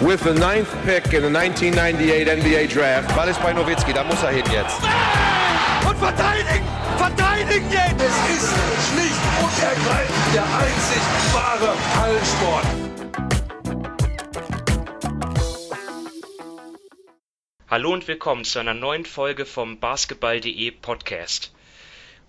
with the ninth pick in the 1998 NBA Draft. Ball ist bei Nowitzki, da muss er hin jetzt. Und verteidigen! Verteidigen jetzt! Es ist schlicht und ergreifend der einzig wahre Hallensport. Hallo und willkommen zu einer neuen Folge vom Basketball.de Podcast.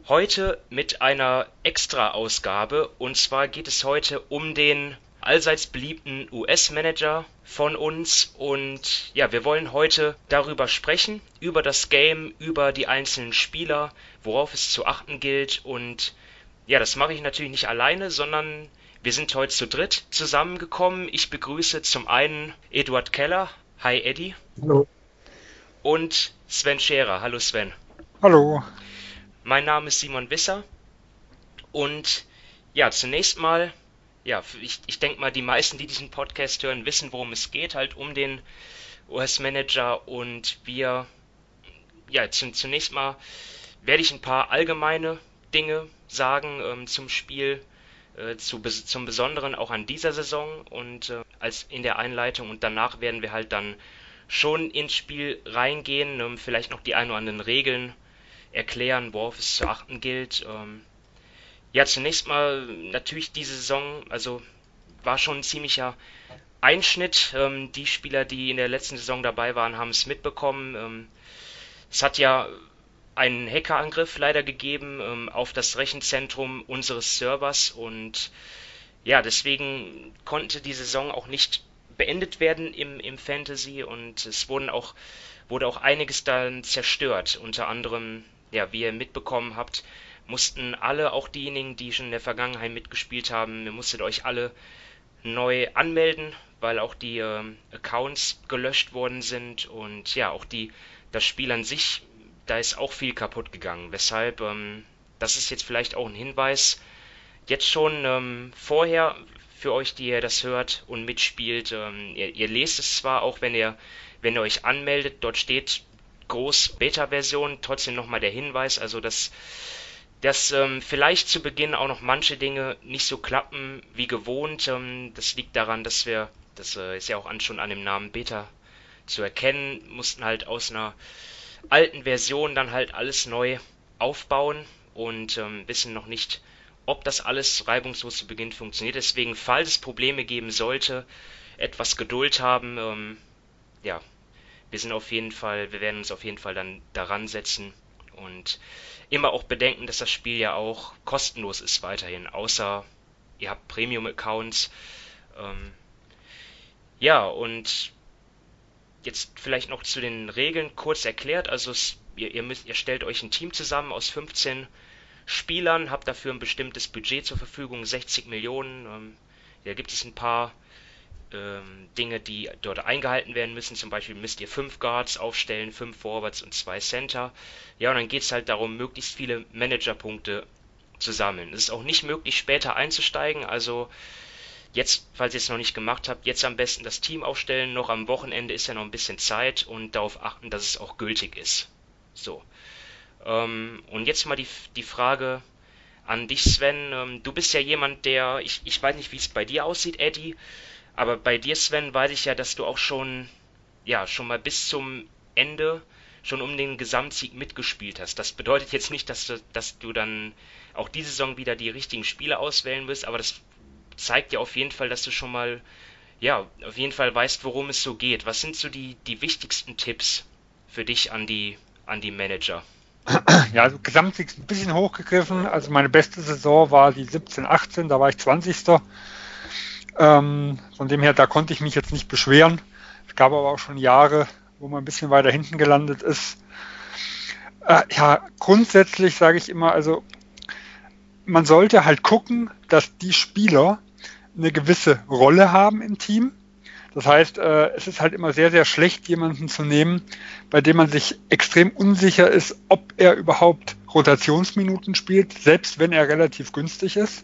Heute mit einer Extra-Ausgabe und zwar geht es heute um den allseits beliebten US-Manager von uns und ja, wir wollen heute darüber sprechen, über das Game, über die einzelnen Spieler, worauf es zu achten gilt und ja, das mache ich natürlich nicht alleine, sondern wir sind heute zu dritt zusammengekommen. Ich begrüße zum einen Eduard Keller. Hi Eddie. Hallo. Und Sven Scherer. Hallo Sven. Hallo. Mein Name ist Simon Wisser und ja, zunächst mal ja, ich, ich denke mal, die meisten, die diesen Podcast hören, wissen, worum es geht, halt um den US-Manager und wir, ja, zunächst mal werde ich ein paar allgemeine Dinge sagen ähm, zum Spiel, äh, zu, zum Besonderen auch an dieser Saison und äh, als in der Einleitung und danach werden wir halt dann schon ins Spiel reingehen, ähm, vielleicht noch die ein oder anderen Regeln erklären, worauf es zu achten gilt. Ähm, ja, zunächst mal natürlich diese Saison, also war schon ein ziemlicher Einschnitt. Ähm, die Spieler, die in der letzten Saison dabei waren, haben es mitbekommen. Ähm, es hat ja einen Hackerangriff leider gegeben ähm, auf das Rechenzentrum unseres Servers und ja, deswegen konnte die Saison auch nicht beendet werden im, im Fantasy und es wurden auch, wurde auch einiges dann zerstört. Unter anderem, ja, wie ihr mitbekommen habt, mussten alle, auch diejenigen, die schon in der Vergangenheit mitgespielt haben, ihr musstet euch alle neu anmelden, weil auch die äh, Accounts gelöscht worden sind und ja, auch die, das Spiel an sich, da ist auch viel kaputt gegangen. Weshalb, ähm, das ist jetzt vielleicht auch ein Hinweis, jetzt schon ähm, vorher für euch, die ihr das hört und mitspielt, ähm, ihr, ihr lest es zwar auch, wenn ihr, wenn ihr euch anmeldet, dort steht groß Beta-Version, trotzdem nochmal der Hinweis, also das dass ähm, vielleicht zu Beginn auch noch manche Dinge nicht so klappen wie gewohnt. Ähm, das liegt daran, dass wir, das äh, ist ja auch an, schon an dem Namen Beta zu erkennen, mussten halt aus einer alten Version dann halt alles neu aufbauen und ähm, wissen noch nicht, ob das alles reibungslos zu Beginn funktioniert. Deswegen, falls es Probleme geben sollte, etwas Geduld haben. Ähm, ja, wir sind auf jeden Fall, wir werden uns auf jeden Fall dann daran setzen und immer auch bedenken, dass das Spiel ja auch kostenlos ist weiterhin, außer ihr habt Premium-Accounts. Ähm, ja, und jetzt vielleicht noch zu den Regeln kurz erklärt. Also es, ihr, ihr, müsst, ihr stellt euch ein Team zusammen aus 15 Spielern, habt dafür ein bestimmtes Budget zur Verfügung, 60 Millionen. Ähm, da gibt es ein paar ähm, Dinge, die dort eingehalten werden müssen. Zum Beispiel müsst ihr fünf Guards aufstellen, fünf Forwards und zwei Center. Ja, und dann geht es halt darum, möglichst viele Managerpunkte zu sammeln. Es ist auch nicht möglich, später einzusteigen. Also jetzt, falls ihr es noch nicht gemacht habt, jetzt am besten das Team aufstellen. Noch am Wochenende ist ja noch ein bisschen Zeit und darauf achten, dass es auch gültig ist. So. Ähm, und jetzt mal die, die Frage an dich, Sven. Ähm, du bist ja jemand, der, ich, ich weiß nicht, wie es bei dir aussieht, Eddie. Aber bei dir, Sven, weiß ich ja, dass du auch schon, ja, schon mal bis zum Ende schon um den Gesamtsieg mitgespielt hast. Das bedeutet jetzt nicht, dass du, dass du dann auch diese Saison wieder die richtigen Spiele auswählen wirst, aber das zeigt ja auf jeden Fall, dass du schon mal, ja, auf jeden Fall weißt, worum es so geht. Was sind so die, die wichtigsten Tipps für dich an die, an die Manager? Ja, also Gesamtsieg ein bisschen hochgegriffen. Also meine beste Saison war die 17, 18, da war ich 20. Ähm, von dem her, da konnte ich mich jetzt nicht beschweren. Es gab aber auch schon Jahre, wo man ein bisschen weiter hinten gelandet ist. Äh, ja, grundsätzlich sage ich immer, also man sollte halt gucken, dass die Spieler eine gewisse Rolle haben im Team. Das heißt, äh, es ist halt immer sehr, sehr schlecht, jemanden zu nehmen, bei dem man sich extrem unsicher ist, ob er überhaupt Rotationsminuten spielt, selbst wenn er relativ günstig ist.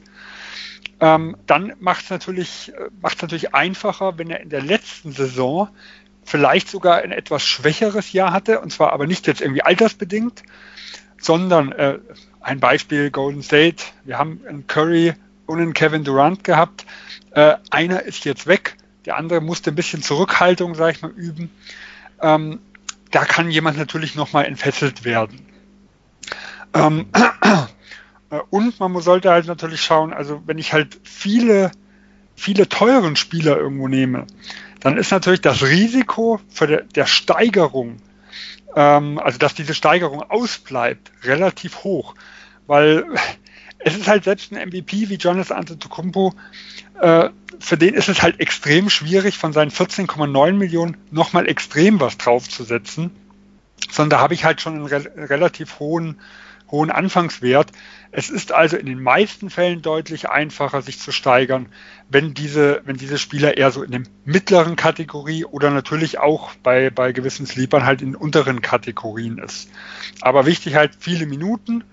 Ähm, dann macht es natürlich, äh, natürlich einfacher, wenn er in der letzten Saison vielleicht sogar ein etwas schwächeres Jahr hatte, und zwar aber nicht jetzt irgendwie altersbedingt, sondern äh, ein Beispiel Golden State. Wir haben einen Curry und einen Kevin Durant gehabt. Äh, einer ist jetzt weg. der andere musste ein bisschen Zurückhaltung, sag ich mal, üben. Ähm, da kann jemand natürlich nochmal entfesselt werden. Ähm, äh, und man sollte halt natürlich schauen, also wenn ich halt viele, viele teuren Spieler irgendwo nehme, dann ist natürlich das Risiko für der, der Steigerung, ähm, also dass diese Steigerung ausbleibt, relativ hoch. Weil es ist halt selbst ein MVP wie Jonas Antetokounmpo, äh, für den ist es halt extrem schwierig, von seinen 14,9 Millionen nochmal extrem was draufzusetzen, sondern da habe ich halt schon einen re relativ hohen, hohen Anfangswert. Es ist also in den meisten Fällen deutlich einfacher, sich zu steigern, wenn diese, wenn diese Spieler eher so in der mittleren Kategorie oder natürlich auch bei, bei gewissen Sleepern halt in unteren Kategorien ist. Aber wichtig halt viele Minuten,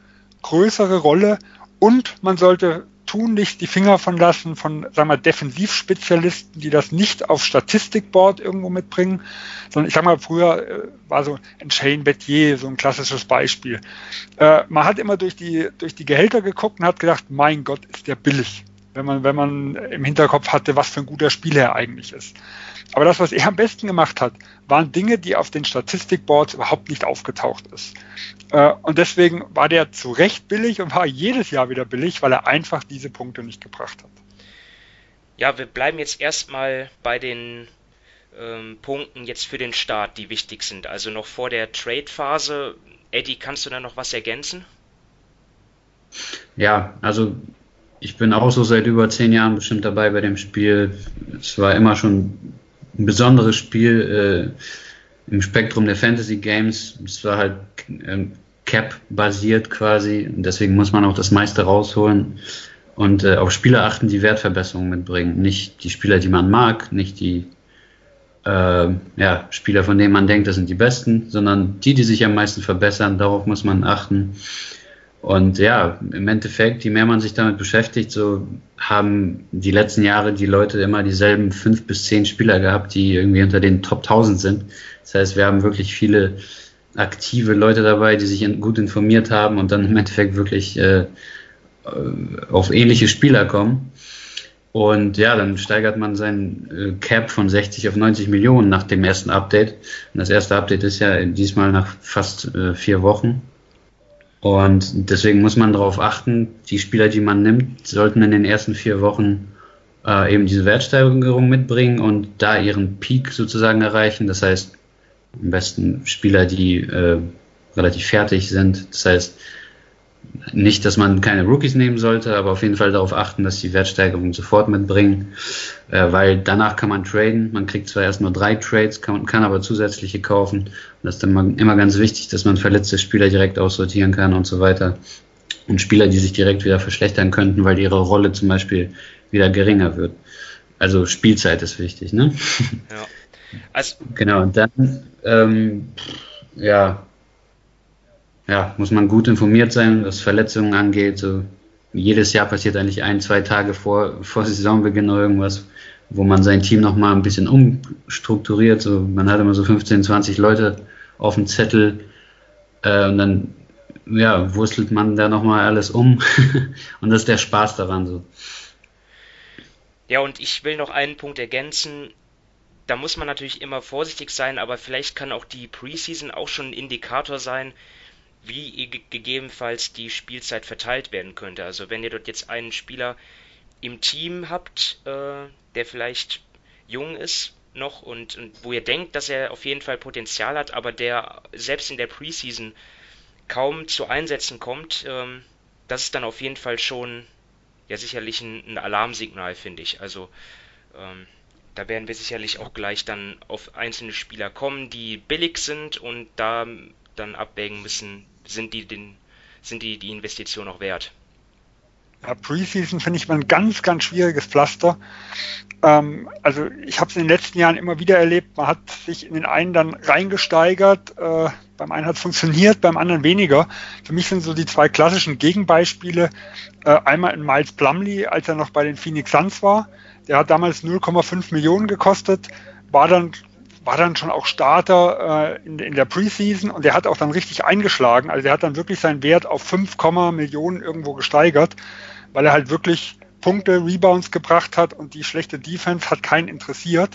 größere Rolle und man sollte tunlichst die Finger von lassen von, sagen wir, Defensivspezialisten, die das nicht auf Statistikboard irgendwo mitbringen, sondern ich sag mal, früher äh, war so ein Shane Bettier so ein klassisches Beispiel. Äh, man hat immer durch die, durch die Gehälter geguckt und hat gedacht, mein Gott, ist der billig. Wenn man, wenn man im Hinterkopf hatte, was für ein guter Spieler er eigentlich ist. Aber das, was er am besten gemacht hat, waren Dinge, die auf den Statistikboards überhaupt nicht aufgetaucht ist. Äh, und deswegen war der zu Recht billig und war jedes Jahr wieder billig, weil er einfach diese Punkte nicht gebracht hat. Ja, wir bleiben jetzt erstmal bei den ähm, Punkten jetzt für den Start, die wichtig sind. Also noch vor der Trade-Phase. Eddie, kannst du da noch was ergänzen? Ja, also ich bin auch so seit über zehn Jahren bestimmt dabei bei dem Spiel. Es war immer schon ein besonderes Spiel äh, im Spektrum der Fantasy Games. Es war halt ähm, Cap-basiert quasi und deswegen muss man auch das meiste rausholen und äh, auf Spieler achten, die Wertverbesserungen mitbringen. Nicht die Spieler, die man mag, nicht die äh, ja, Spieler, von denen man denkt, das sind die besten, sondern die, die sich am meisten verbessern. Darauf muss man achten. Und ja, im Endeffekt, je mehr man sich damit beschäftigt, so haben die letzten Jahre die Leute immer dieselben fünf bis zehn Spieler gehabt, die irgendwie unter den Top 1000 sind. Das heißt, wir haben wirklich viele aktive Leute dabei, die sich gut informiert haben und dann im Endeffekt wirklich äh, auf ähnliche Spieler kommen. Und ja, dann steigert man sein äh, Cap von 60 auf 90 Millionen nach dem ersten Update. Und das erste Update ist ja diesmal nach fast äh, vier Wochen. Und deswegen muss man darauf achten, die Spieler, die man nimmt, sollten in den ersten vier Wochen äh, eben diese Wertsteigerung mitbringen und da ihren Peak sozusagen erreichen. Das heißt, am besten Spieler, die äh, relativ fertig sind. Das heißt, nicht, dass man keine Rookies nehmen sollte, aber auf jeden Fall darauf achten, dass die Wertsteigerung sofort mitbringen, äh, weil danach kann man traden. Man kriegt zwar erst nur drei Trades, kann, kann aber zusätzliche kaufen. Und das ist dann immer ganz wichtig, dass man verletzte Spieler direkt aussortieren kann und so weiter. Und Spieler, die sich direkt wieder verschlechtern könnten, weil ihre Rolle zum Beispiel wieder geringer wird. Also Spielzeit ist wichtig, ne? Ja. Also, genau, und dann, ähm, ja, ja, muss man gut informiert sein, was Verletzungen angeht. So, jedes Jahr passiert eigentlich ein, zwei Tage vor, vor Saisonbeginn irgendwas, wo man sein Team nochmal ein bisschen umstrukturiert. So, man hat immer so 15, 20 Leute auf dem Zettel äh, und dann ja, wurstelt man da nochmal alles um. und das ist der Spaß daran so. Ja, und ich will noch einen Punkt ergänzen. Da muss man natürlich immer vorsichtig sein, aber vielleicht kann auch die Preseason auch schon ein Indikator sein, wie gegebenenfalls die Spielzeit verteilt werden könnte. Also wenn ihr dort jetzt einen Spieler im Team habt, äh, der vielleicht jung ist noch und, und, wo ihr denkt, dass er auf jeden Fall Potenzial hat, aber der selbst in der Preseason kaum zu Einsätzen kommt, ähm, das ist dann auf jeden Fall schon ja sicherlich ein, ein Alarmsignal, finde ich. Also ähm, da werden wir sicherlich auch gleich dann auf einzelne Spieler kommen, die billig sind und da dann abwägen müssen, sind die, den, sind die, die Investition auch wert. Ja, Preseason finde ich mal ein ganz, ganz schwieriges Pflaster. Ähm, also ich habe es in den letzten Jahren immer wieder erlebt, man hat sich in den einen dann reingesteigert, äh, beim einen hat es funktioniert, beim anderen weniger. Für mich sind so die zwei klassischen Gegenbeispiele, äh, einmal in Miles Plumley, als er noch bei den Phoenix Suns war, der hat damals 0,5 Millionen gekostet, war dann war dann schon auch Starter äh, in, in, der Preseason und der hat auch dann richtig eingeschlagen. Also der hat dann wirklich seinen Wert auf 5, Millionen irgendwo gesteigert, weil er halt wirklich Punkte, Rebounds gebracht hat und die schlechte Defense hat keinen interessiert.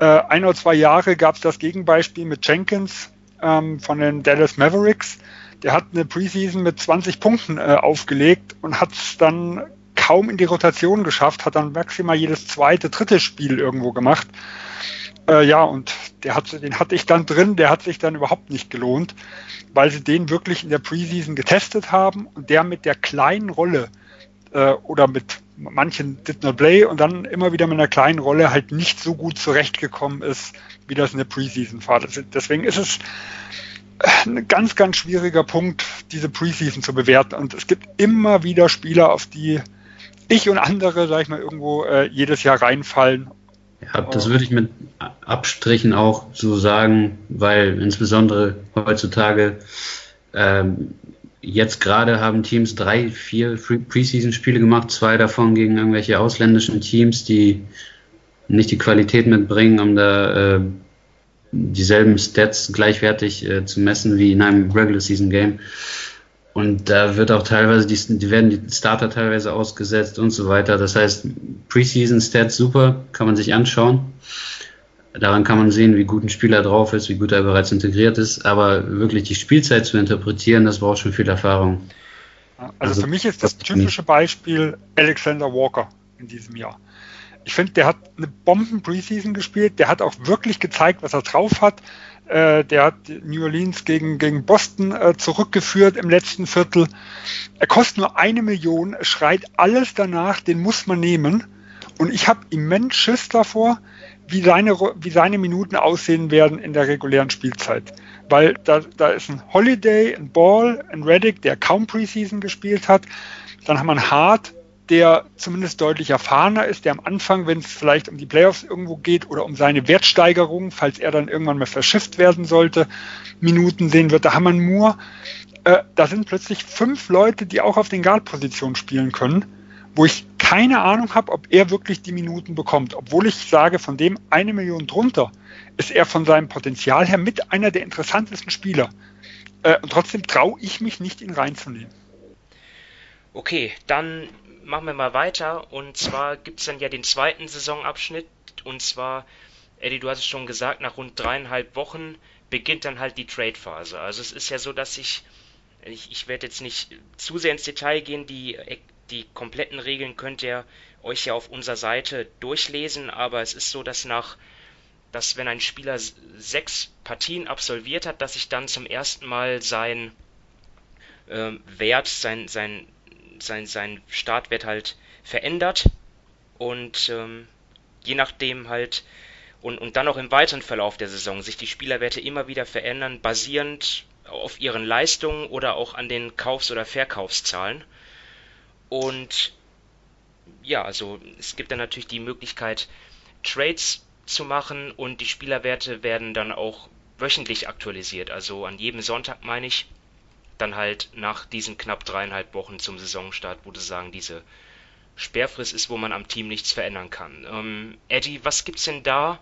Äh, ein oder zwei Jahre gab es das Gegenbeispiel mit Jenkins ähm, von den Dallas Mavericks. Der hat eine Preseason mit 20 Punkten äh, aufgelegt und hat es dann kaum in die Rotation geschafft, hat dann maximal jedes zweite, dritte Spiel irgendwo gemacht. Äh, ja, und hat, den hatte ich dann drin, der hat sich dann überhaupt nicht gelohnt, weil sie den wirklich in der Preseason getestet haben und der mit der kleinen Rolle äh, oder mit manchen did not play und dann immer wieder mit einer kleinen Rolle halt nicht so gut zurechtgekommen ist, wie das in der Preseason war. Deswegen ist es ein ganz, ganz schwieriger Punkt, diese Preseason zu bewerten. Und es gibt immer wieder Spieler, auf die ich und andere, sag ich mal, irgendwo äh, jedes Jahr reinfallen. Ja, das würde ich mit Abstrichen auch so sagen, weil insbesondere heutzutage ähm, jetzt gerade haben Teams drei, vier Preseason-Spiele gemacht, zwei davon gegen irgendwelche ausländischen Teams, die nicht die Qualität mitbringen, um da äh, dieselben Stats gleichwertig äh, zu messen wie in einem Regular Season Game. Und da wird auch teilweise, die, die werden die Starter teilweise ausgesetzt und so weiter. Das heißt, Preseason Stats super, kann man sich anschauen. Daran kann man sehen, wie gut ein Spieler drauf ist, wie gut er bereits integriert ist. Aber wirklich die Spielzeit zu interpretieren, das braucht schon viel Erfahrung. Also, also für mich ist das typische Beispiel Alexander Walker in diesem Jahr. Ich finde, der hat eine Bomben-Preseason gespielt. Der hat auch wirklich gezeigt, was er drauf hat. Äh, der hat New Orleans gegen, gegen Boston äh, zurückgeführt im letzten Viertel. Er kostet nur eine Million, schreit alles danach, den muss man nehmen. Und ich habe immens Schiss davor, wie seine, wie seine Minuten aussehen werden in der regulären Spielzeit. Weil da, da ist ein Holiday, ein Ball, ein Reddick, der kaum Preseason gespielt hat. Dann haben wir einen Hart, der zumindest deutlich erfahrener ist, der am Anfang, wenn es vielleicht um die Playoffs irgendwo geht oder um seine Wertsteigerung, falls er dann irgendwann mal verschifft werden sollte, Minuten sehen wird. Da haben wir nur, äh, da sind plötzlich fünf Leute, die auch auf den Guard-Positionen spielen können, wo ich keine Ahnung habe, ob er wirklich die Minuten bekommt. Obwohl ich sage, von dem eine Million drunter ist er von seinem Potenzial her mit einer der interessantesten Spieler. Äh, und trotzdem traue ich mich nicht, ihn reinzunehmen. Okay, dann machen wir mal weiter. Und zwar gibt es dann ja den zweiten Saisonabschnitt. Und zwar, Eddie, du hast es schon gesagt, nach rund dreieinhalb Wochen beginnt dann halt die Trade-Phase. Also es ist ja so, dass ich, ich, ich werde jetzt nicht zu sehr ins Detail gehen, die, die kompletten Regeln könnt ihr euch ja auf unserer Seite durchlesen, aber es ist so, dass nach dass wenn ein Spieler sechs Partien absolviert hat, dass sich dann zum ersten Mal sein äh, Wert, sein, sein sein, sein Startwert halt verändert und ähm, je nachdem halt und, und dann auch im weiteren Verlauf der Saison sich die Spielerwerte immer wieder verändern, basierend auf ihren Leistungen oder auch an den Kaufs- oder Verkaufszahlen. Und ja, also es gibt dann natürlich die Möglichkeit, Trades zu machen und die Spielerwerte werden dann auch wöchentlich aktualisiert. Also an jedem Sonntag meine ich dann halt nach diesen knapp dreieinhalb Wochen zum Saisonstart, wo du sagen, diese Sperrfrist ist, wo man am Team nichts verändern kann. Ähm, Eddie, was gibt's denn da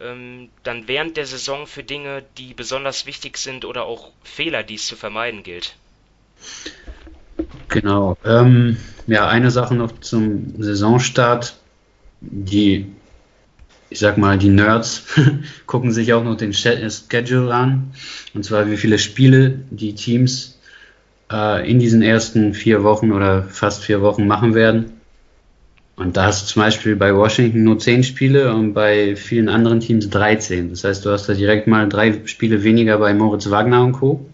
ähm, dann während der Saison für Dinge, die besonders wichtig sind oder auch Fehler, die es zu vermeiden gilt? Genau. Ähm, ja, eine Sache noch zum Saisonstart. Die ich sag mal, die Nerds gucken sich auch noch den Schedule an. Und zwar, wie viele Spiele die Teams äh, in diesen ersten vier Wochen oder fast vier Wochen machen werden. Und da hast du zum Beispiel bei Washington nur zehn Spiele und bei vielen anderen Teams 13. Das heißt, du hast da direkt mal drei Spiele weniger bei Moritz Wagner und Co.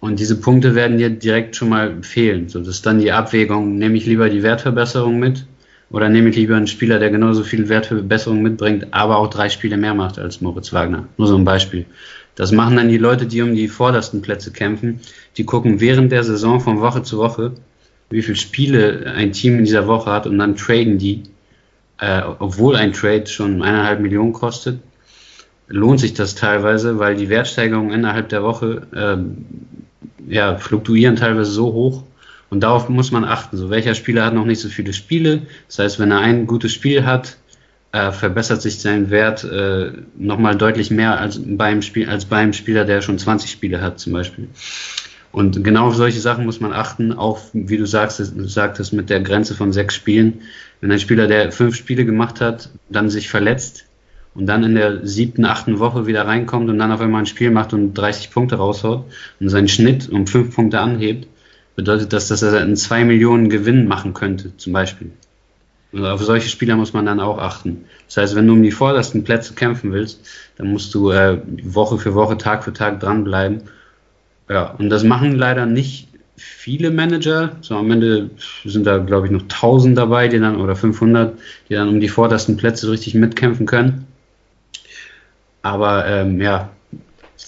Und diese Punkte werden dir direkt schon mal fehlen. So, das ist dann die Abwägung, nehme ich lieber die Wertverbesserung mit oder nehme ich lieber einen Spieler, der genauso viel Wertverbesserung mitbringt, aber auch drei Spiele mehr macht als Moritz Wagner? Nur so ein Beispiel. Das machen dann die Leute, die um die vordersten Plätze kämpfen. Die gucken während der Saison von Woche zu Woche, wie viele Spiele ein Team in dieser Woche hat und dann traden die, äh, obwohl ein Trade schon eineinhalb Millionen kostet. Lohnt sich das teilweise, weil die Wertsteigerungen innerhalb der Woche äh, ja, fluktuieren teilweise so hoch, und darauf muss man achten. So, welcher Spieler hat noch nicht so viele Spiele? Das heißt, wenn er ein gutes Spiel hat, äh, verbessert sich sein Wert äh, nochmal deutlich mehr als beim Spiel, als beim Spieler, der schon 20 Spiele hat, zum Beispiel. Und genau auf solche Sachen muss man achten, auch wie du sagst, sagtest mit der Grenze von sechs Spielen. Wenn ein Spieler, der fünf Spiele gemacht hat, dann sich verletzt und dann in der siebten, achten Woche wieder reinkommt und dann auf einmal ein Spiel macht und 30 Punkte raushaut und seinen Schnitt um fünf Punkte anhebt, bedeutet das, dass er einen zwei Millionen Gewinn machen könnte, zum Beispiel. Und auf solche Spieler muss man dann auch achten. Das heißt, wenn du um die vordersten Plätze kämpfen willst, dann musst du äh, Woche für Woche, Tag für Tag dranbleiben. Ja, und das machen leider nicht viele Manager. So am Ende sind da, glaube ich, noch 1000 dabei, die dann, oder 500, die dann um die vordersten Plätze richtig mitkämpfen können. Aber ähm, ja,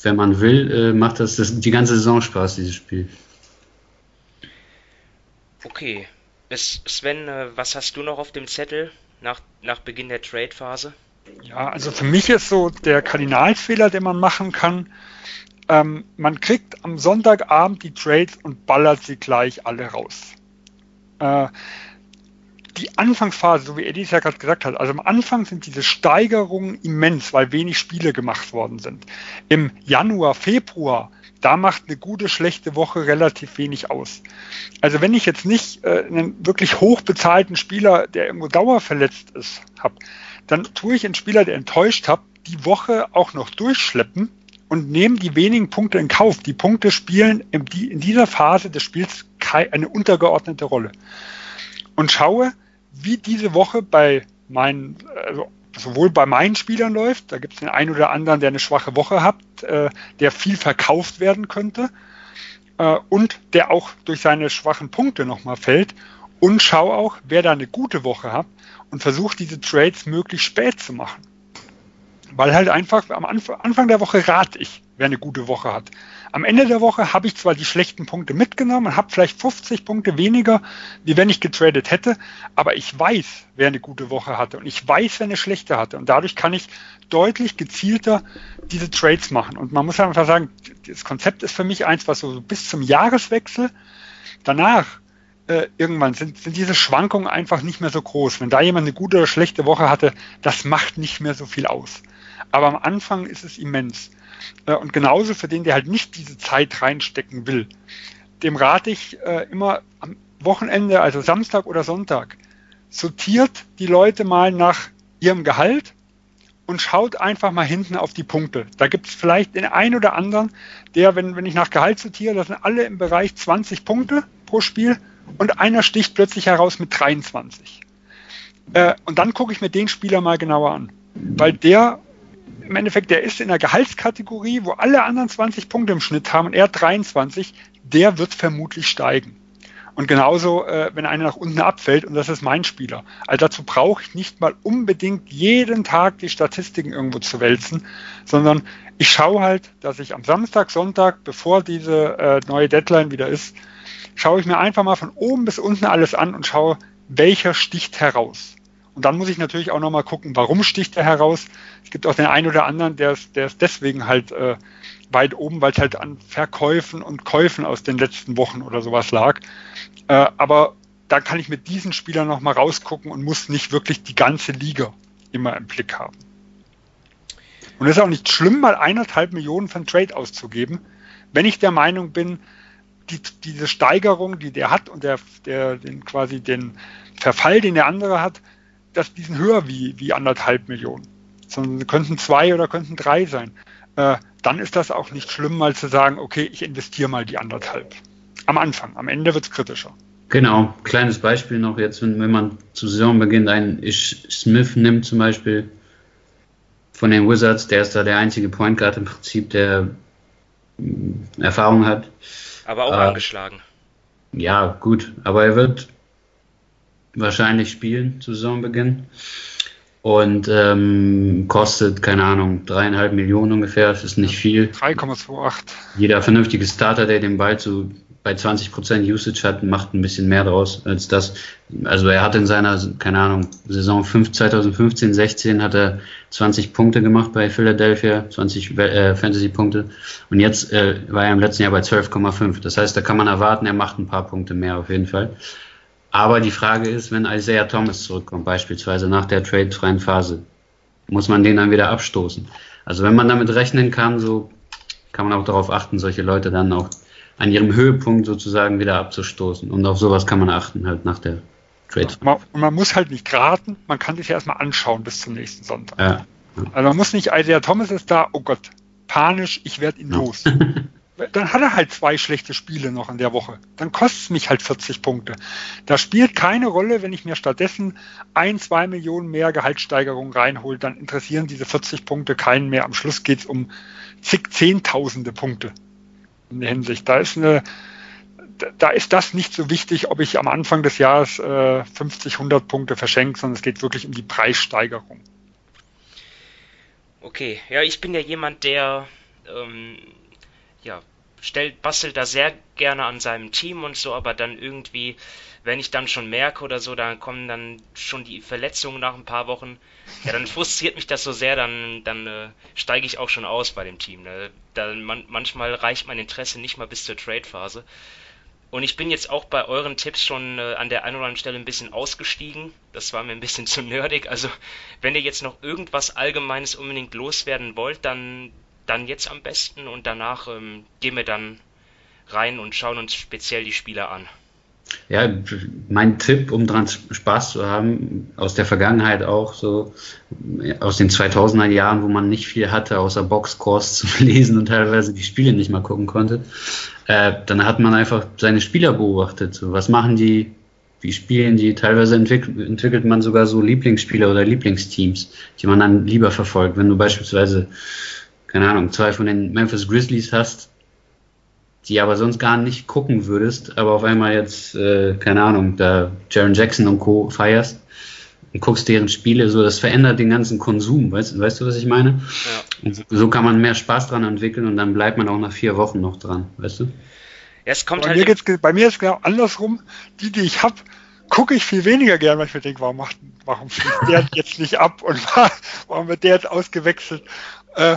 wenn man will, äh, macht das, das die ganze Saison Spaß, dieses Spiel. Okay. Sven, äh, was hast du noch auf dem Zettel nach, nach Beginn der Trade-Phase? Ja, also für mich ist so der Kardinalfehler, den man machen kann, ähm, man kriegt am Sonntagabend die Trades und ballert sie gleich alle raus. Äh, die Anfangsphase, so wie Eddie es ja gerade gesagt hat, also am Anfang sind diese Steigerungen immens, weil wenig Spiele gemacht worden sind. Im Januar, Februar, da macht eine gute, schlechte Woche relativ wenig aus. Also wenn ich jetzt nicht äh, einen wirklich hochbezahlten Spieler, der irgendwo dauerverletzt ist, habe, dann tue ich einen Spieler, der enttäuscht hat, die Woche auch noch durchschleppen und nehme die wenigen Punkte in Kauf. Die Punkte spielen in, dieser Phase des Spiels eine untergeordnete Rolle und schaue, wie diese Woche bei meinen, also sowohl bei meinen Spielern läuft, da gibt es den einen oder anderen, der eine schwache Woche hat, äh, der viel verkauft werden könnte äh, und der auch durch seine schwachen Punkte nochmal fällt und schaue auch, wer da eine gute Woche hat und versuche diese Trades möglichst spät zu machen. Weil halt einfach am Anfang der Woche rate ich, wer eine gute Woche hat. Am Ende der Woche habe ich zwar die schlechten Punkte mitgenommen und habe vielleicht 50 Punkte weniger, wie wenn ich getradet hätte, aber ich weiß, wer eine gute Woche hatte und ich weiß, wer eine schlechte hatte. Und dadurch kann ich deutlich gezielter diese Trades machen. Und man muss einfach sagen, das Konzept ist für mich eins, was so bis zum Jahreswechsel danach äh, irgendwann sind, sind diese Schwankungen einfach nicht mehr so groß. Wenn da jemand eine gute oder schlechte Woche hatte, das macht nicht mehr so viel aus. Aber am Anfang ist es immens. Äh, und genauso für den, der halt nicht diese Zeit reinstecken will, dem rate ich äh, immer am Wochenende, also Samstag oder Sonntag, sortiert die Leute mal nach ihrem Gehalt und schaut einfach mal hinten auf die Punkte. Da gibt es vielleicht den einen oder anderen, der, wenn, wenn ich nach Gehalt sortiere, das sind alle im Bereich 20 Punkte pro Spiel und einer sticht plötzlich heraus mit 23. Äh, und dann gucke ich mir den Spieler mal genauer an, weil der im Endeffekt, der ist in der Gehaltskategorie, wo alle anderen 20 Punkte im Schnitt haben und er 23, der wird vermutlich steigen. Und genauso, äh, wenn einer nach unten abfällt, und das ist mein Spieler. Also dazu brauche ich nicht mal unbedingt jeden Tag die Statistiken irgendwo zu wälzen, sondern ich schaue halt, dass ich am Samstag, Sonntag, bevor diese äh, neue Deadline wieder ist, schaue ich mir einfach mal von oben bis unten alles an und schaue, welcher sticht heraus. Und dann muss ich natürlich auch nochmal gucken, warum sticht er heraus. Es gibt auch den einen oder anderen, der ist, der ist deswegen halt äh, weit oben, weil es halt an Verkäufen und Käufen aus den letzten Wochen oder sowas lag. Äh, aber da kann ich mit diesen Spielern nochmal rausgucken und muss nicht wirklich die ganze Liga immer im Blick haben. Und es ist auch nicht schlimm, mal eineinhalb Millionen einen Trade auszugeben, wenn ich der Meinung bin, die, diese Steigerung, die der hat und der, der den quasi den Verfall, den der andere hat, dass die sind höher wie, wie anderthalb Millionen, sondern könnten zwei oder könnten drei sein. Äh, dann ist das auch nicht schlimm, mal zu sagen, okay, ich investiere mal die anderthalb. Am Anfang, am Ende wird es kritischer. Genau, kleines Beispiel noch jetzt, wenn, wenn man zu Saisonbeginn einen Ish Smith nimmt zum Beispiel von den Wizards, der ist da der einzige Point Guard im Prinzip, der mm, Erfahrung hat. Aber auch äh, angeschlagen. Ja, gut, aber er wird wahrscheinlich spielen zu Saisonbeginn. Und ähm, kostet, keine Ahnung, dreieinhalb Millionen ungefähr, das ist nicht viel. 3,28. Jeder vernünftige Starter, der den Ball zu, bei 20% Usage hat, macht ein bisschen mehr draus als das. Also er hat in seiner, keine Ahnung, Saison 5, 2015, 16 hat er 20 Punkte gemacht bei Philadelphia, 20 äh, Fantasy-Punkte. Und jetzt äh, war er im letzten Jahr bei 12,5. Das heißt, da kann man erwarten, er macht ein paar Punkte mehr auf jeden Fall. Aber die Frage ist, wenn Isaiah Thomas zurückkommt, beispielsweise nach der tradefreien Phase, muss man den dann wieder abstoßen. Also wenn man damit rechnen kann, so kann man auch darauf achten, solche Leute dann auch an ihrem Höhepunkt sozusagen wieder abzustoßen. Und auf sowas kann man achten, halt nach der Trade. Man, und man muss halt nicht raten, man kann sich erstmal anschauen bis zum nächsten Sonntag. Ja. Also man muss nicht, Isaiah Thomas ist da, oh Gott, panisch, ich werde ihn los. dann hat er halt zwei schlechte Spiele noch in der Woche. Dann kostet es mich halt 40 Punkte. Das spielt keine Rolle, wenn ich mir stattdessen ein, zwei Millionen mehr Gehaltssteigerung reinhole, dann interessieren diese 40 Punkte keinen mehr. Am Schluss geht es um zig Zehntausende Punkte in der Hinsicht. Da ist eine, da ist das nicht so wichtig, ob ich am Anfang des Jahres äh, 50, 100 Punkte verschenke, sondern es geht wirklich um die Preissteigerung. Okay, ja, ich bin ja jemand, der ähm, ja, stellt, bastelt da sehr gerne an seinem Team und so, aber dann irgendwie, wenn ich dann schon merke oder so, dann kommen dann schon die Verletzungen nach ein paar Wochen. Ja, dann frustriert mich das so sehr, dann, dann äh, steige ich auch schon aus bei dem Team. Ne? Dann man, manchmal reicht mein Interesse nicht mal bis zur Trade-Phase. Und ich bin jetzt auch bei euren Tipps schon äh, an der einen oder anderen Stelle ein bisschen ausgestiegen. Das war mir ein bisschen zu nerdig. Also, wenn ihr jetzt noch irgendwas Allgemeines unbedingt loswerden wollt, dann dann jetzt am besten und danach ähm, gehen wir dann rein und schauen uns speziell die Spieler an. Ja, mein Tipp, um dran Spaß zu haben, aus der Vergangenheit auch so, aus den 2000er Jahren, wo man nicht viel hatte, außer Boxcores zu lesen und teilweise die Spiele nicht mal gucken konnte, äh, dann hat man einfach seine Spieler beobachtet. So, was machen die, wie spielen die? Teilweise entwick entwickelt man sogar so Lieblingsspieler oder Lieblingsteams, die man dann lieber verfolgt. Wenn du beispielsweise keine Ahnung, zwei von den Memphis Grizzlies hast, die aber sonst gar nicht gucken würdest, aber auf einmal jetzt, äh, keine Ahnung, da Jaron Jackson und Co. feierst und guckst deren Spiele, so das verändert den ganzen Konsum, weißt, weißt du, was ich meine? Ja. Und so kann man mehr Spaß dran entwickeln und dann bleibt man auch nach vier Wochen noch dran, weißt du? Ja, es kommt bei, halt mir geht's, bei mir ist es genau andersrum. Die, die ich habe, gucke ich viel weniger gern, weil ich mir denke, warum macht, warum fliegt der jetzt nicht ab und warum wird der jetzt ausgewechselt? Äh,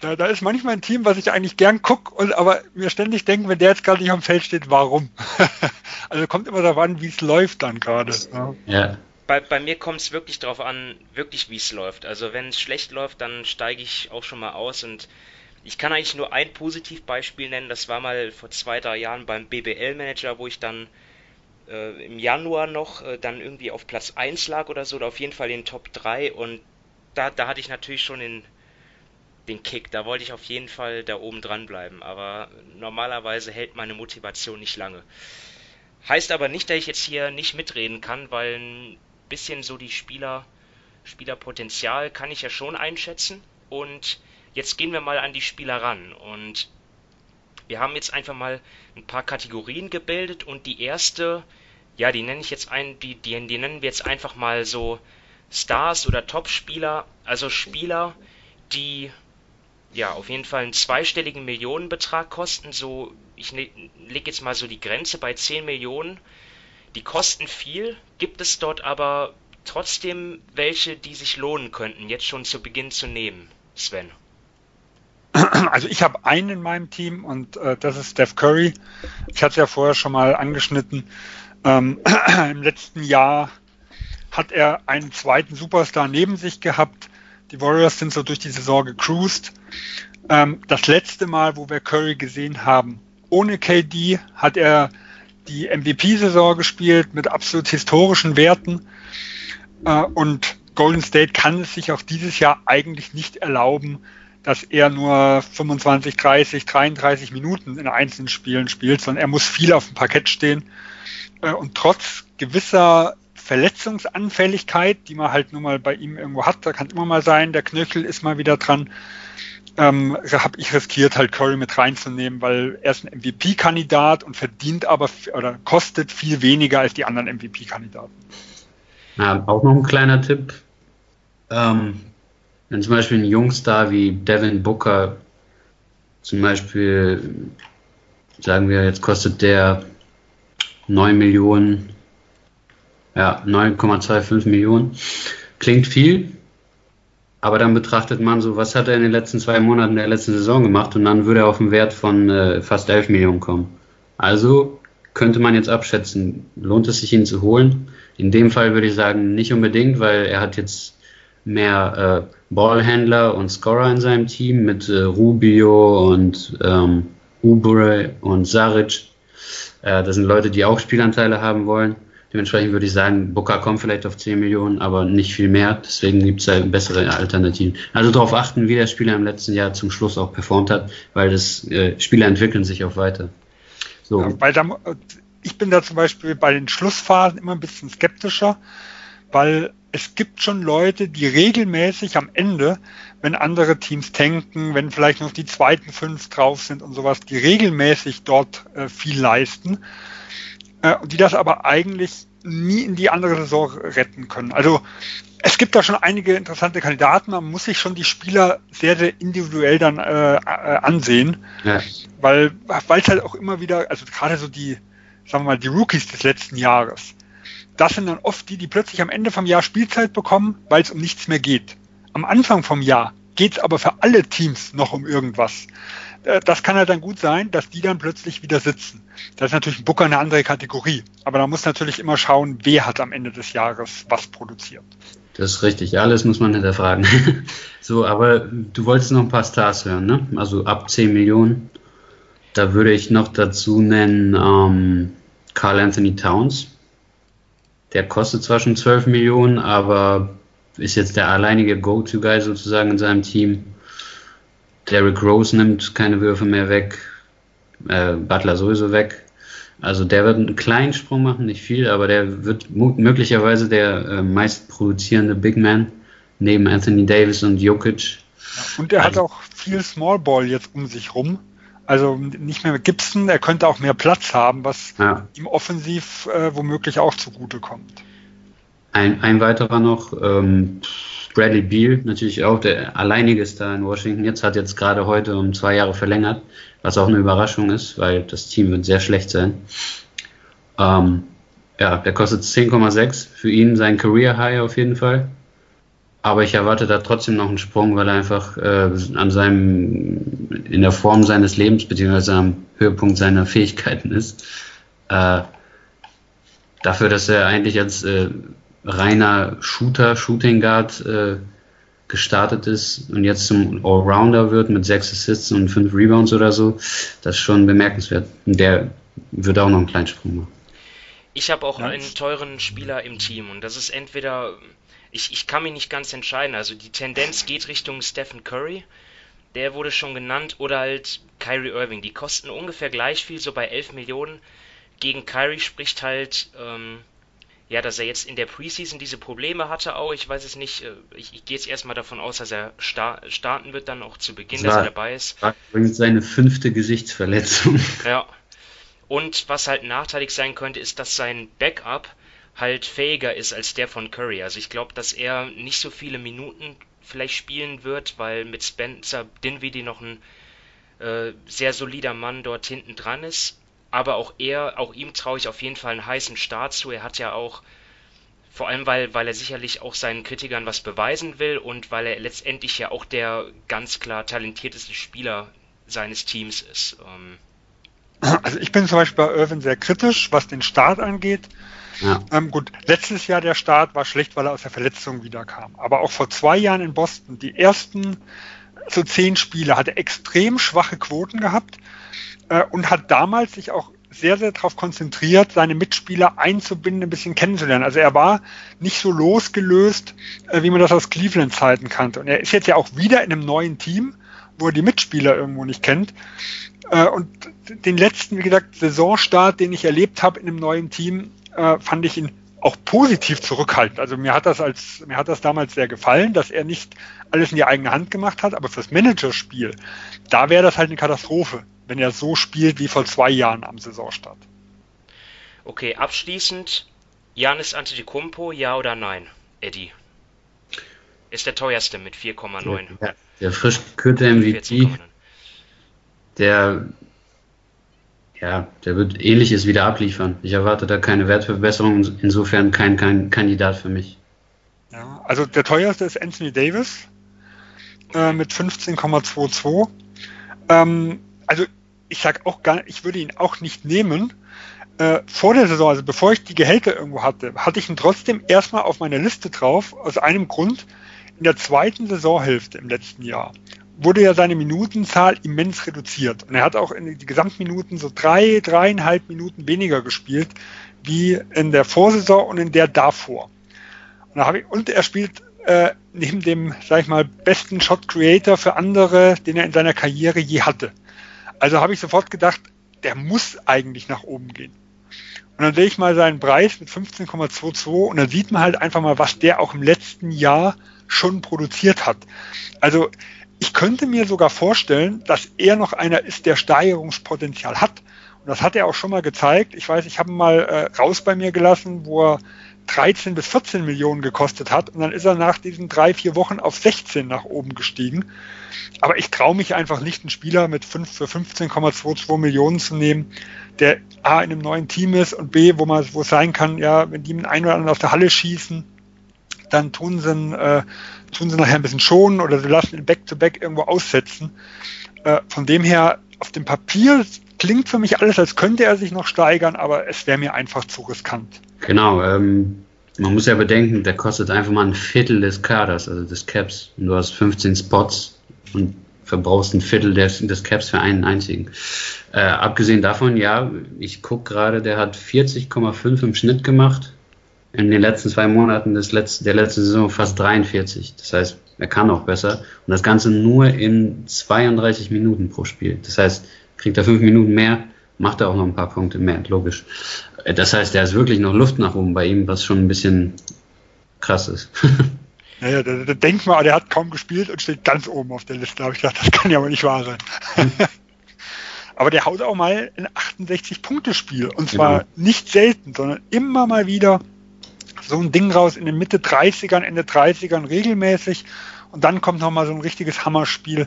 da, da, ist manchmal ein Team, was ich eigentlich gern gucke, und aber mir ständig denken, wenn der jetzt gerade nicht am Feld steht, warum? also kommt immer darauf an, wie es läuft dann gerade. Ja. ja. Bei, bei mir kommt es wirklich darauf an, wirklich wie es läuft. Also wenn es schlecht läuft, dann steige ich auch schon mal aus und ich kann eigentlich nur ein Positivbeispiel nennen. Das war mal vor zwei, drei Jahren beim BBL-Manager, wo ich dann äh, im Januar noch äh, dann irgendwie auf Platz 1 lag oder so, oder auf jeden Fall in den Top 3 und da, da hatte ich natürlich schon den den Kick. Da wollte ich auf jeden Fall da oben dran bleiben. Aber normalerweise hält meine Motivation nicht lange. Heißt aber nicht, dass ich jetzt hier nicht mitreden kann, weil ein bisschen so die Spieler, Spielerpotenzial kann ich ja schon einschätzen. Und jetzt gehen wir mal an die Spieler ran. Und wir haben jetzt einfach mal ein paar Kategorien gebildet und die erste, ja, die nenne ich jetzt ein, die, die, die nennen wir jetzt einfach mal so Stars oder Top-Spieler, also Spieler, die ja, auf jeden Fall einen zweistelligen Millionenbetrag kosten. So, ich ne, lege jetzt mal so die Grenze bei 10 Millionen. Die kosten viel, gibt es dort aber trotzdem welche, die sich lohnen könnten, jetzt schon zu Beginn zu nehmen, Sven? Also ich habe einen in meinem Team und äh, das ist Steph Curry. Ich hatte es ja vorher schon mal angeschnitten. Ähm, Im letzten Jahr hat er einen zweiten Superstar neben sich gehabt die Warriors sind so durch die Saison gecruised. Ähm, das letzte Mal, wo wir Curry gesehen haben, ohne KD, hat er die MVP-Saison gespielt mit absolut historischen Werten. Äh, und Golden State kann es sich auch dieses Jahr eigentlich nicht erlauben, dass er nur 25, 30, 33 Minuten in einzelnen Spielen spielt, sondern er muss viel auf dem Parkett stehen. Äh, und trotz gewisser Verletzungsanfälligkeit, die man halt nur mal bei ihm irgendwo hat. Da kann immer mal sein, der Knöchel ist mal wieder dran. Ähm, habe ich riskiert, halt Curry mit reinzunehmen, weil er ist ein MVP-Kandidat und verdient aber oder kostet viel weniger als die anderen MVP-Kandidaten. Ja, auch noch ein kleiner Tipp. Ähm, wenn zum Beispiel ein Jungstar wie Devin Booker zum Beispiel, sagen wir, jetzt kostet der 9 Millionen ja, 9,25 Millionen. Klingt viel, aber dann betrachtet man so, was hat er in den letzten zwei Monaten der letzten Saison gemacht und dann würde er auf einen Wert von äh, fast 11 Millionen kommen. Also könnte man jetzt abschätzen, lohnt es sich ihn zu holen? In dem Fall würde ich sagen, nicht unbedingt, weil er hat jetzt mehr äh, Ballhändler und Scorer in seinem Team mit äh, Rubio und ähm, Ubre und Saric. Äh, das sind Leute, die auch Spielanteile haben wollen. Dementsprechend würde ich sagen, Booker kommt vielleicht auf 10 Millionen, aber nicht viel mehr. Deswegen gibt es da bessere Alternativen. Also darauf achten, wie der Spieler im letzten Jahr zum Schluss auch performt hat, weil das äh, Spieler entwickeln sich auch weiter. So. Ja, weil da, ich bin da zum Beispiel bei den Schlussphasen immer ein bisschen skeptischer, weil es gibt schon Leute, die regelmäßig am Ende, wenn andere Teams tanken, wenn vielleicht noch die zweiten fünf drauf sind und sowas, die regelmäßig dort äh, viel leisten äh, die das aber eigentlich nie in die andere Saison retten können. Also es gibt da schon einige interessante Kandidaten, man muss sich schon die Spieler sehr, sehr individuell dann äh, äh, ansehen, ja. weil es halt auch immer wieder, also gerade so die, sagen wir mal, die Rookies des letzten Jahres, das sind dann oft die, die plötzlich am Ende vom Jahr Spielzeit bekommen, weil es um nichts mehr geht. Am Anfang vom Jahr geht es aber für alle Teams noch um irgendwas. Äh, das kann halt dann gut sein, dass die dann plötzlich wieder sitzen. Das ist natürlich ein Booker eine andere Kategorie. Aber da muss natürlich immer schauen, wer hat am Ende des Jahres was produziert. Das ist richtig, alles muss man hinterfragen. so, aber du wolltest noch ein paar Stars hören, ne? Also ab 10 Millionen. Da würde ich noch dazu nennen ähm, Carl Anthony Towns. Der kostet zwar schon 12 Millionen, aber ist jetzt der alleinige Go-To-Guy sozusagen in seinem Team. Derrick Rose nimmt keine Würfe mehr weg, äh, Butler sowieso weg. Also der wird einen kleinen Sprung machen, nicht viel, aber der wird möglicherweise der äh, meist produzierende Big Man neben Anthony Davis und Jokic. und er also, hat auch viel Small Ball jetzt um sich rum. Also nicht mehr mit Gibson, er könnte auch mehr Platz haben, was ja. ihm offensiv äh, womöglich auch zugutekommt. Ein, ein weiterer noch, ähm, Bradley Beal, natürlich auch der alleinige Star in Washington. Jetzt hat jetzt gerade heute um zwei Jahre verlängert, was auch eine Überraschung ist, weil das Team wird sehr schlecht sein. Ähm, ja, der kostet 10,6 für ihn sein Career High auf jeden Fall. Aber ich erwarte da trotzdem noch einen Sprung, weil er einfach äh, an seinem, in der Form seines Lebens, beziehungsweise am Höhepunkt seiner Fähigkeiten ist. Äh, dafür, dass er eigentlich als äh, reiner Shooter, Shooting Guard äh, gestartet ist und jetzt zum Allrounder wird mit sechs Assists und fünf Rebounds oder so, das ist schon bemerkenswert. Und der wird auch noch einen kleinen Sprung machen. Ich habe auch einen teuren Spieler im Team und das ist entweder, ich, ich kann mich nicht ganz entscheiden, also die Tendenz geht Richtung Stephen Curry, der wurde schon genannt, oder halt Kyrie Irving. Die kosten ungefähr gleich viel, so bei 11 Millionen. Gegen Kyrie spricht halt ähm, ja, dass er jetzt in der Preseason diese Probleme hatte auch. Ich weiß es nicht. Äh, ich, ich gehe jetzt erstmal davon aus, dass er sta starten wird, dann auch zu Beginn, dass er dabei ist. War übrigens seine fünfte Gesichtsverletzung. Ja. Und was halt nachteilig sein könnte, ist, dass sein Backup halt fähiger ist als der von Curry. Also ich glaube, dass er nicht so viele Minuten vielleicht spielen wird, weil mit Spencer Dinwiddie noch ein äh, sehr solider Mann dort hinten dran ist aber auch er, auch ihm traue ich auf jeden Fall einen heißen Start zu. Er hat ja auch, vor allem weil, weil er sicherlich auch seinen Kritikern was beweisen will und weil er letztendlich ja auch der ganz klar talentierteste Spieler seines Teams ist. Ähm also ich bin zum Beispiel bei Irvin sehr kritisch, was den Start angeht. Ja. Ähm, gut, letztes Jahr der Start war schlecht, weil er aus der Verletzung wiederkam. Aber auch vor zwei Jahren in Boston, die ersten so zehn Spiele, hat er extrem schwache Quoten gehabt äh, und hat damals sich auch sehr, sehr darauf konzentriert, seine Mitspieler einzubinden, ein bisschen kennenzulernen. Also er war nicht so losgelöst, äh, wie man das aus Cleveland-Zeiten kannte. Und er ist jetzt ja auch wieder in einem neuen Team, wo er die Mitspieler irgendwo nicht kennt. Äh, und den letzten, wie gesagt, Saisonstart, den ich erlebt habe in einem neuen Team, äh, fand ich ihn auch positiv zurückhaltend. Also mir hat das als mir hat das damals sehr gefallen, dass er nicht alles in die eigene Hand gemacht hat, aber fürs Managerspiel, da wäre das halt eine Katastrophe wenn er so spielt wie vor zwei Jahren am Saisonstart. Okay, abschließend, Janis Antetokounmpo, ja oder nein, Eddie? Ist der teuerste mit 4,9. Der, der frisch gekürte MVP, der ja, der wird ähnliches wieder abliefern. Ich erwarte da keine Wertverbesserung, insofern kein, kein Kandidat für mich. Ja, also der teuerste ist Anthony Davis äh, mit 15,22. Ähm, also ich sag auch gar, ich würde ihn auch nicht nehmen. Äh, vor der Saison, also bevor ich die Gehälter irgendwo hatte, hatte ich ihn trotzdem erstmal auf meiner Liste drauf, aus einem Grund, in der zweiten Saisonhälfte im letzten Jahr wurde ja seine Minutenzahl immens reduziert. Und er hat auch in die Gesamtminuten so drei, dreieinhalb Minuten weniger gespielt wie in der Vorsaison und in der davor. Und, ich, und er spielt äh, neben dem, sag ich mal, besten Shot Creator für andere, den er in seiner Karriere je hatte. Also habe ich sofort gedacht, der muss eigentlich nach oben gehen. Und dann sehe ich mal seinen Preis mit 15,22 und dann sieht man halt einfach mal, was der auch im letzten Jahr schon produziert hat. Also ich könnte mir sogar vorstellen, dass er noch einer ist, der Steigerungspotenzial hat. Und das hat er auch schon mal gezeigt. Ich weiß, ich habe ihn mal äh, raus bei mir gelassen, wo er 13 bis 14 Millionen gekostet hat. Und dann ist er nach diesen drei, vier Wochen auf 16 nach oben gestiegen. Aber ich traue mich einfach nicht, einen Spieler mit 5 für 15,22 Millionen zu nehmen, der A in einem neuen Team ist und B, wo man, wo es sein kann, ja, wenn die mit einem oder anderen aus der Halle schießen, dann tun sie, äh, tun sie nachher ein bisschen schonen oder sie lassen ihn Back-to-Back -back irgendwo aussetzen. Äh, von dem her, auf dem Papier klingt für mich alles, als könnte er sich noch steigern, aber es wäre mir einfach zu riskant. Genau, ähm, man muss ja bedenken, der kostet einfach mal ein Viertel des Kaders, also des Caps. Und du hast 15 Spots und verbrauchst ein Viertel des, des Caps für einen einzigen. Äh, abgesehen davon, ja, ich gucke gerade, der hat 40,5 im Schnitt gemacht. In den letzten zwei Monaten des letzten, der letzten Saison fast 43. Das heißt, er kann auch besser. Und das Ganze nur in 32 Minuten pro Spiel. Das heißt, kriegt er fünf Minuten mehr, macht er auch noch ein paar Punkte mehr, logisch. Das heißt, da ist wirklich noch Luft nach oben bei ihm, was schon ein bisschen krass ist. Naja, da, da denkt man, der hat kaum gespielt und steht ganz oben auf der Liste. Da habe ich gedacht, das kann ja aber nicht wahr sein. aber der haut auch mal ein 68-Punkte-Spiel. Und zwar genau. nicht selten, sondern immer mal wieder so ein Ding raus in den Mitte 30ern, Ende 30ern regelmäßig. Und dann kommt nochmal so ein richtiges Hammerspiel,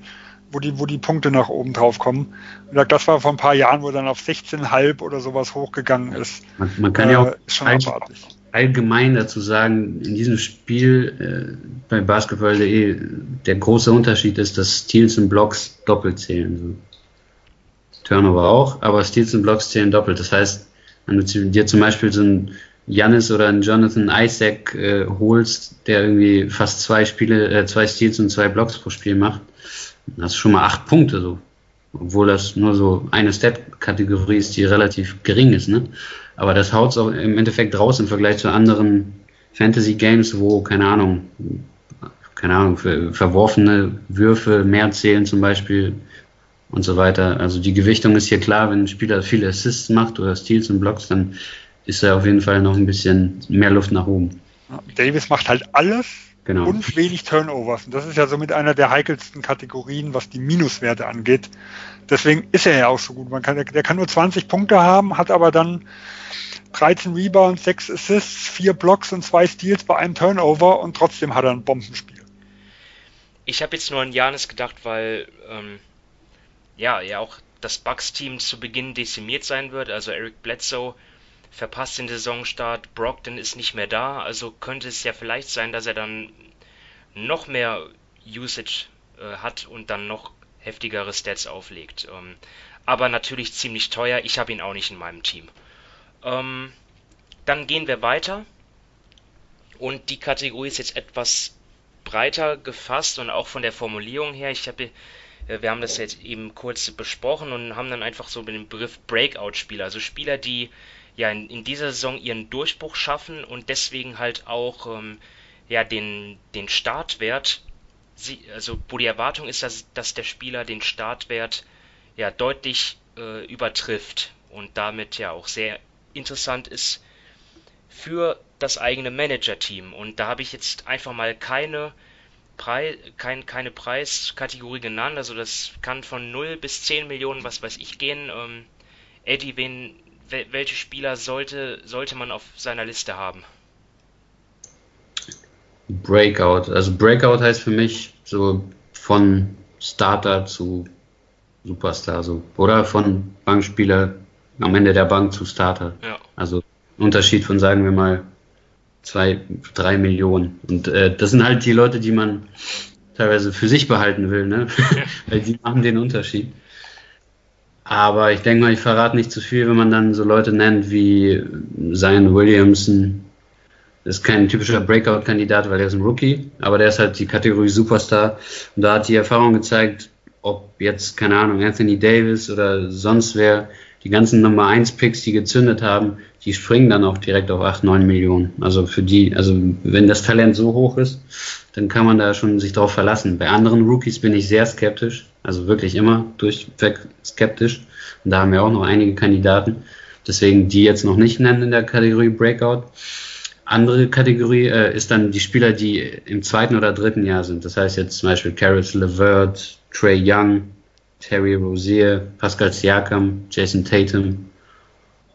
wo die, wo die Punkte nach oben drauf kommen. Und das war vor ein paar Jahren, wo dann auf 16,5 oder sowas hochgegangen ist. Man, man kann äh, ja auch schon abartig. allgemein dazu sagen, in diesem Spiel äh, bei Basketball.de, der große Unterschied ist, dass Steals und Blocks doppelt zählen. Turnover auch, aber Steals und Blocks zählen doppelt. Das heißt, wenn du dir zum Beispiel so ein Janis oder ein Jonathan Isaac äh, holst, der irgendwie fast zwei Spiele, äh, zwei Steals und zwei Blocks pro Spiel macht, das ist schon mal acht Punkte so. Obwohl das nur so eine Stat-Kategorie ist, die relativ gering ist, ne? Aber das haut es auch im Endeffekt raus im Vergleich zu anderen Fantasy-Games, wo, keine Ahnung, keine Ahnung, verworfene Würfe mehr zählen zum Beispiel und so weiter. Also die Gewichtung ist hier klar, wenn ein Spieler viele Assists macht oder Steals und Blocks, dann ist da auf jeden Fall noch ein bisschen mehr Luft nach oben. Davis macht halt alles Genau. Und wenig Turnovers. Und das ist ja somit einer der heikelsten Kategorien, was die Minuswerte angeht. Deswegen ist er ja auch so gut. Man kann, der kann nur 20 Punkte haben, hat aber dann 13 Rebounds, 6 Assists, 4 Blocks und 2 Steals bei einem Turnover und trotzdem hat er ein Bombenspiel. Ich habe jetzt nur an Janis gedacht, weil ähm, ja, ja auch das Bucks-Team zu Beginn dezimiert sein wird. Also Eric Bledsoe verpasst den Saisonstart, Brogdon ist nicht mehr da, also könnte es ja vielleicht sein, dass er dann noch mehr Usage äh, hat und dann noch heftigere Stats auflegt. Ähm, aber natürlich ziemlich teuer, ich habe ihn auch nicht in meinem Team. Ähm, dann gehen wir weiter und die Kategorie ist jetzt etwas breiter gefasst und auch von der Formulierung her. Ich habe äh, wir haben das jetzt eben kurz besprochen und haben dann einfach so mit dem Begriff Breakout-Spieler, also Spieler, die ja in, in dieser Saison ihren Durchbruch schaffen und deswegen halt auch ähm, ja den den Startwert sie, also wo die Erwartung ist, dass, dass der Spieler den Startwert ja deutlich äh, übertrifft und damit ja auch sehr interessant ist für das eigene Manager-Team. Und da habe ich jetzt einfach mal keine, Preis, kein, keine Preiskategorie genannt. Also das kann von 0 bis 10 Millionen, was weiß ich, gehen. Ähm, Eddie, wen, welche Spieler sollte, sollte man auf seiner Liste haben? Breakout. Also Breakout heißt für mich so von Starter zu Superstar, so oder von Bankspieler am Ende der Bank zu Starter. Ja. Also Unterschied von sagen wir mal zwei, drei Millionen. Und äh, das sind halt die Leute, die man teilweise für sich behalten will, ne? Weil die machen den Unterschied. Aber ich denke mal, ich verrate nicht zu viel, wenn man dann so Leute nennt wie Zion Williamson ist kein typischer Breakout-Kandidat, weil er ist ein Rookie, aber der ist halt die Kategorie Superstar. Und da hat die Erfahrung gezeigt, ob jetzt, keine Ahnung, Anthony Davis oder sonst wer, die ganzen Nummer 1 Picks, die gezündet haben, die springen dann auch direkt auf 8, 9 Millionen. Also für die, also wenn das Talent so hoch ist, dann kann man da schon sich drauf verlassen. Bei anderen Rookies bin ich sehr skeptisch, also wirklich immer durchweg skeptisch. Und da haben wir auch noch einige Kandidaten. Deswegen die jetzt noch nicht nennen in der Kategorie Breakout. Andere Kategorie äh, ist dann die Spieler, die im zweiten oder dritten Jahr sind. Das heißt jetzt zum Beispiel Caris LeVert, Trey Young, Terry Rozier, Pascal Siakam, Jason Tatum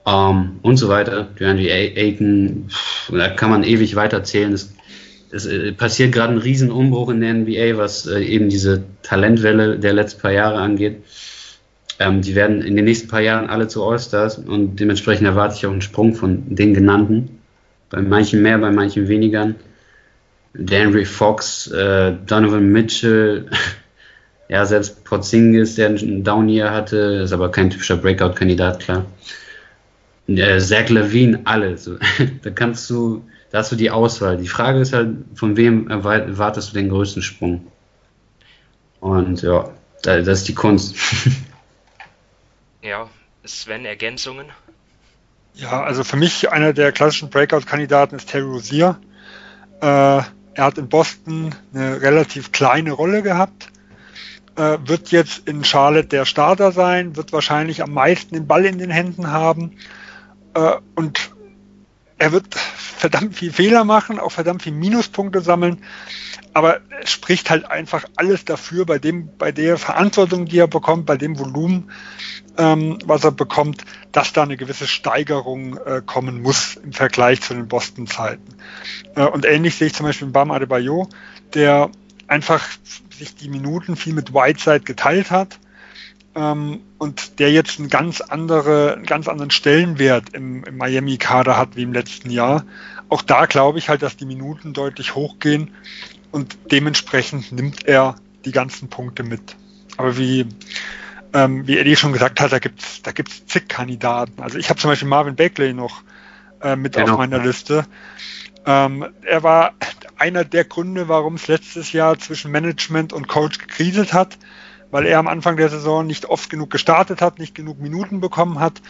ähm, und so weiter. Randy Aiken, da kann man ewig weiterzählen. Es, es äh, passiert gerade ein Riesenumbruch in der NBA, was äh, eben diese Talentwelle der letzten paar Jahre angeht. Ähm, die werden in den nächsten paar Jahren alle zu All-Stars und dementsprechend erwarte ich auch einen Sprung von den genannten. Bei manchen mehr, bei manchen weniger. Henry Fox, äh, Donovan Mitchell, ja, selbst Porzingis, der einen Down-Year hatte, ist aber kein typischer Breakout-Kandidat, klar. Äh, Zach Levine, alle. So. da kannst du, da hast du die Auswahl. Die Frage ist halt, von wem erwartest du den größten Sprung? Und ja, das ist die Kunst. ja, Sven, Ergänzungen? Ja, also für mich einer der klassischen Breakout-Kandidaten ist Terry Rozier. Äh, er hat in Boston eine relativ kleine Rolle gehabt, äh, wird jetzt in Charlotte der Starter sein, wird wahrscheinlich am meisten den Ball in den Händen haben äh, und er wird verdammt viel Fehler machen, auch verdammt viel Minuspunkte sammeln, aber es spricht halt einfach alles dafür, bei dem, bei der Verantwortung, die er bekommt, bei dem Volumen, ähm, was er bekommt, dass da eine gewisse Steigerung äh, kommen muss im Vergleich zu den Boston-Zeiten. Äh, und ähnlich sehe ich zum Beispiel Bam Adebayo, der einfach sich die Minuten viel mit Whiteside geteilt hat ähm, und der jetzt einen ganz, andere, einen ganz anderen Stellenwert im, im Miami-Kader hat wie im letzten Jahr. Auch da glaube ich halt, dass die Minuten deutlich hochgehen und dementsprechend nimmt er die ganzen Punkte mit. Aber wie, ähm, wie Eddie schon gesagt hat, da gibt's da gibt's zig Kandidaten. Also ich habe zum Beispiel Marvin Bagley noch äh, mit genau. auf meiner Liste. Ähm, er war einer der Gründe, warum es letztes Jahr zwischen Management und Coach gekriselt hat, weil er am Anfang der Saison nicht oft genug gestartet hat, nicht genug Minuten bekommen hat.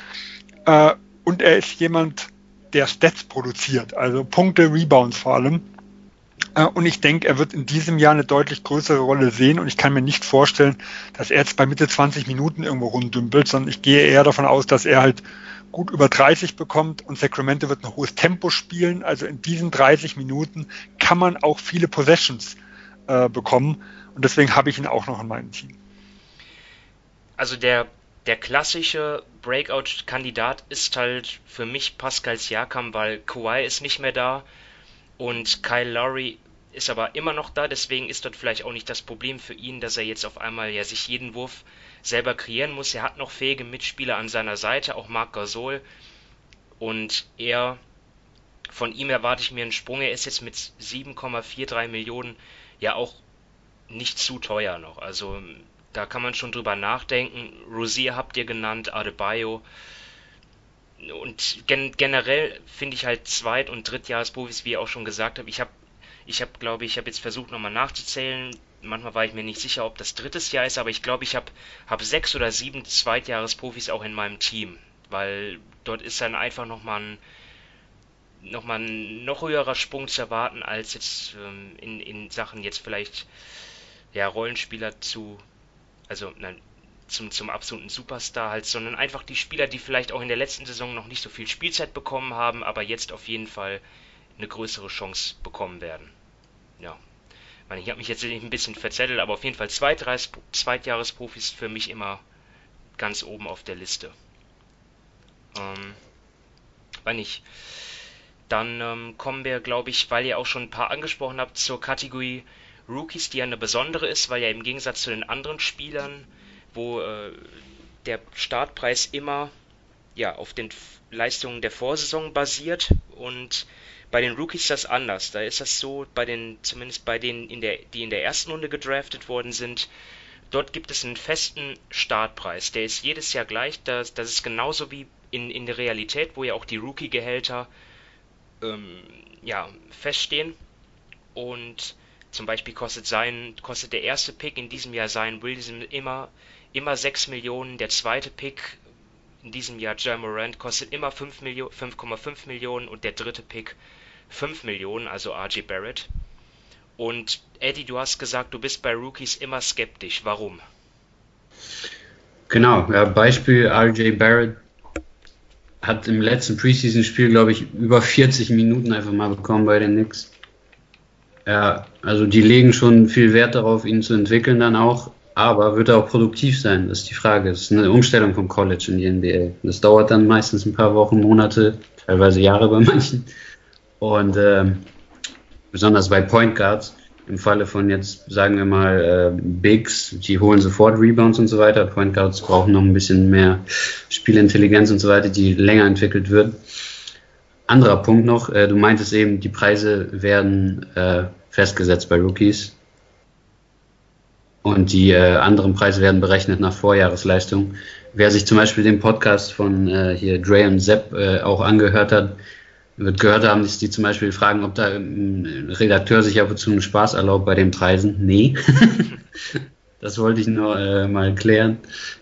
Äh, und er ist jemand, der Stats produziert, also Punkte, Rebounds vor allem. Äh, und ich denke, er wird in diesem Jahr eine deutlich größere Rolle sehen. Und ich kann mir nicht vorstellen, dass er jetzt bei Mitte 20 Minuten irgendwo runddümpelt, sondern ich gehe eher davon aus, dass er halt gut über 30 bekommt und Sacramento wird ein hohes Tempo spielen. Also in diesen 30 Minuten kann man auch viele Possessions äh, bekommen. Und deswegen habe ich ihn auch noch in meinem Team. Also der, der klassische Breakout-Kandidat ist halt für mich Pascal Siakam, weil Kawhi ist nicht mehr da. Und Kyle Lowry ist aber immer noch da, deswegen ist dort vielleicht auch nicht das Problem für ihn, dass er jetzt auf einmal ja sich jeden Wurf selber kreieren muss. Er hat noch fähige Mitspieler an seiner Seite, auch Marc Gasol. Und er, von ihm erwarte ich mir einen Sprung. Er ist jetzt mit 7,43 Millionen ja auch nicht zu teuer noch. Also da kann man schon drüber nachdenken. Rosier habt ihr genannt, Adebayo und gen generell finde ich halt Zweit- und Drittjahresprofis, wie ich auch schon gesagt habe, ich habe, ich habe, glaube ich, habe jetzt versucht nochmal nachzuzählen. Manchmal war ich mir nicht sicher, ob das drittes Jahr ist, aber ich glaube, ich habe hab sechs oder sieben Zweitjahresprofis auch in meinem Team, weil dort ist dann einfach nochmal ein nochmal ein noch höherer Sprung zu erwarten, als jetzt ähm, in, in Sachen jetzt vielleicht ja Rollenspieler zu, also nein, zum, zum absoluten Superstar halt, sondern einfach die Spieler, die vielleicht auch in der letzten Saison noch nicht so viel Spielzeit bekommen haben, aber jetzt auf jeden Fall eine größere Chance bekommen werden. Ja. Ich habe mich jetzt ein bisschen verzettelt, aber auf jeden Fall Zweitjahresprofis für mich immer ganz oben auf der Liste. Ähm, wenn nicht. Dann ähm, kommen wir, glaube ich, weil ihr auch schon ein paar angesprochen habt, zur Kategorie Rookies, die ja eine besondere ist, weil ja im Gegensatz zu den anderen Spielern wo äh, der Startpreis immer ja, auf den Leistungen der Vorsaison basiert und bei den Rookies ist das anders. Da ist das so, bei den, zumindest bei denen, in der, die in der ersten Runde gedraftet worden sind, dort gibt es einen festen Startpreis. Der ist jedes Jahr gleich. Das, das ist genauso wie in, in der Realität, wo ja auch die Rookie-Gehälter ähm, ja, feststehen. Und zum Beispiel kostet sein, kostet der erste Pick in diesem Jahr sein Wilson immer, immer 6 Millionen, der zweite Pick in diesem Jahr Jamorant kostet immer 5,5 Millionen, 5,5 Millionen und der dritte Pick 5 Millionen, also RJ Barrett. Und Eddie, du hast gesagt, du bist bei Rookies immer skeptisch. Warum? Genau, ja, Beispiel RJ Barrett hat im letzten Preseason-Spiel, glaube ich, über 40 Minuten einfach mal bekommen bei den Knicks. Ja, also die legen schon viel Wert darauf, ihn zu entwickeln dann auch, aber wird er auch produktiv sein? Das ist die Frage. Das ist eine Umstellung vom College in die NBA. Das dauert dann meistens ein paar Wochen, Monate, teilweise Jahre bei manchen. Und ähm, besonders bei Point Guards, im Falle von jetzt, sagen wir mal, äh, Bigs, die holen sofort Rebounds und so weiter. Point Guards brauchen noch ein bisschen mehr Spielintelligenz und so weiter, die länger entwickelt wird. Anderer Punkt noch, äh, du meintest eben, die Preise werden äh, festgesetzt bei Rookies. Und die äh, anderen Preise werden berechnet nach Vorjahresleistung. Wer sich zum Beispiel den Podcast von äh, hier Dre und Sepp äh, auch angehört hat, wird gehört haben, dass die zum Beispiel fragen, ob da ein Redakteur sich ab und zu einen Spaß erlaubt bei den Preisen. Nee. das wollte ich nur äh, mal klären.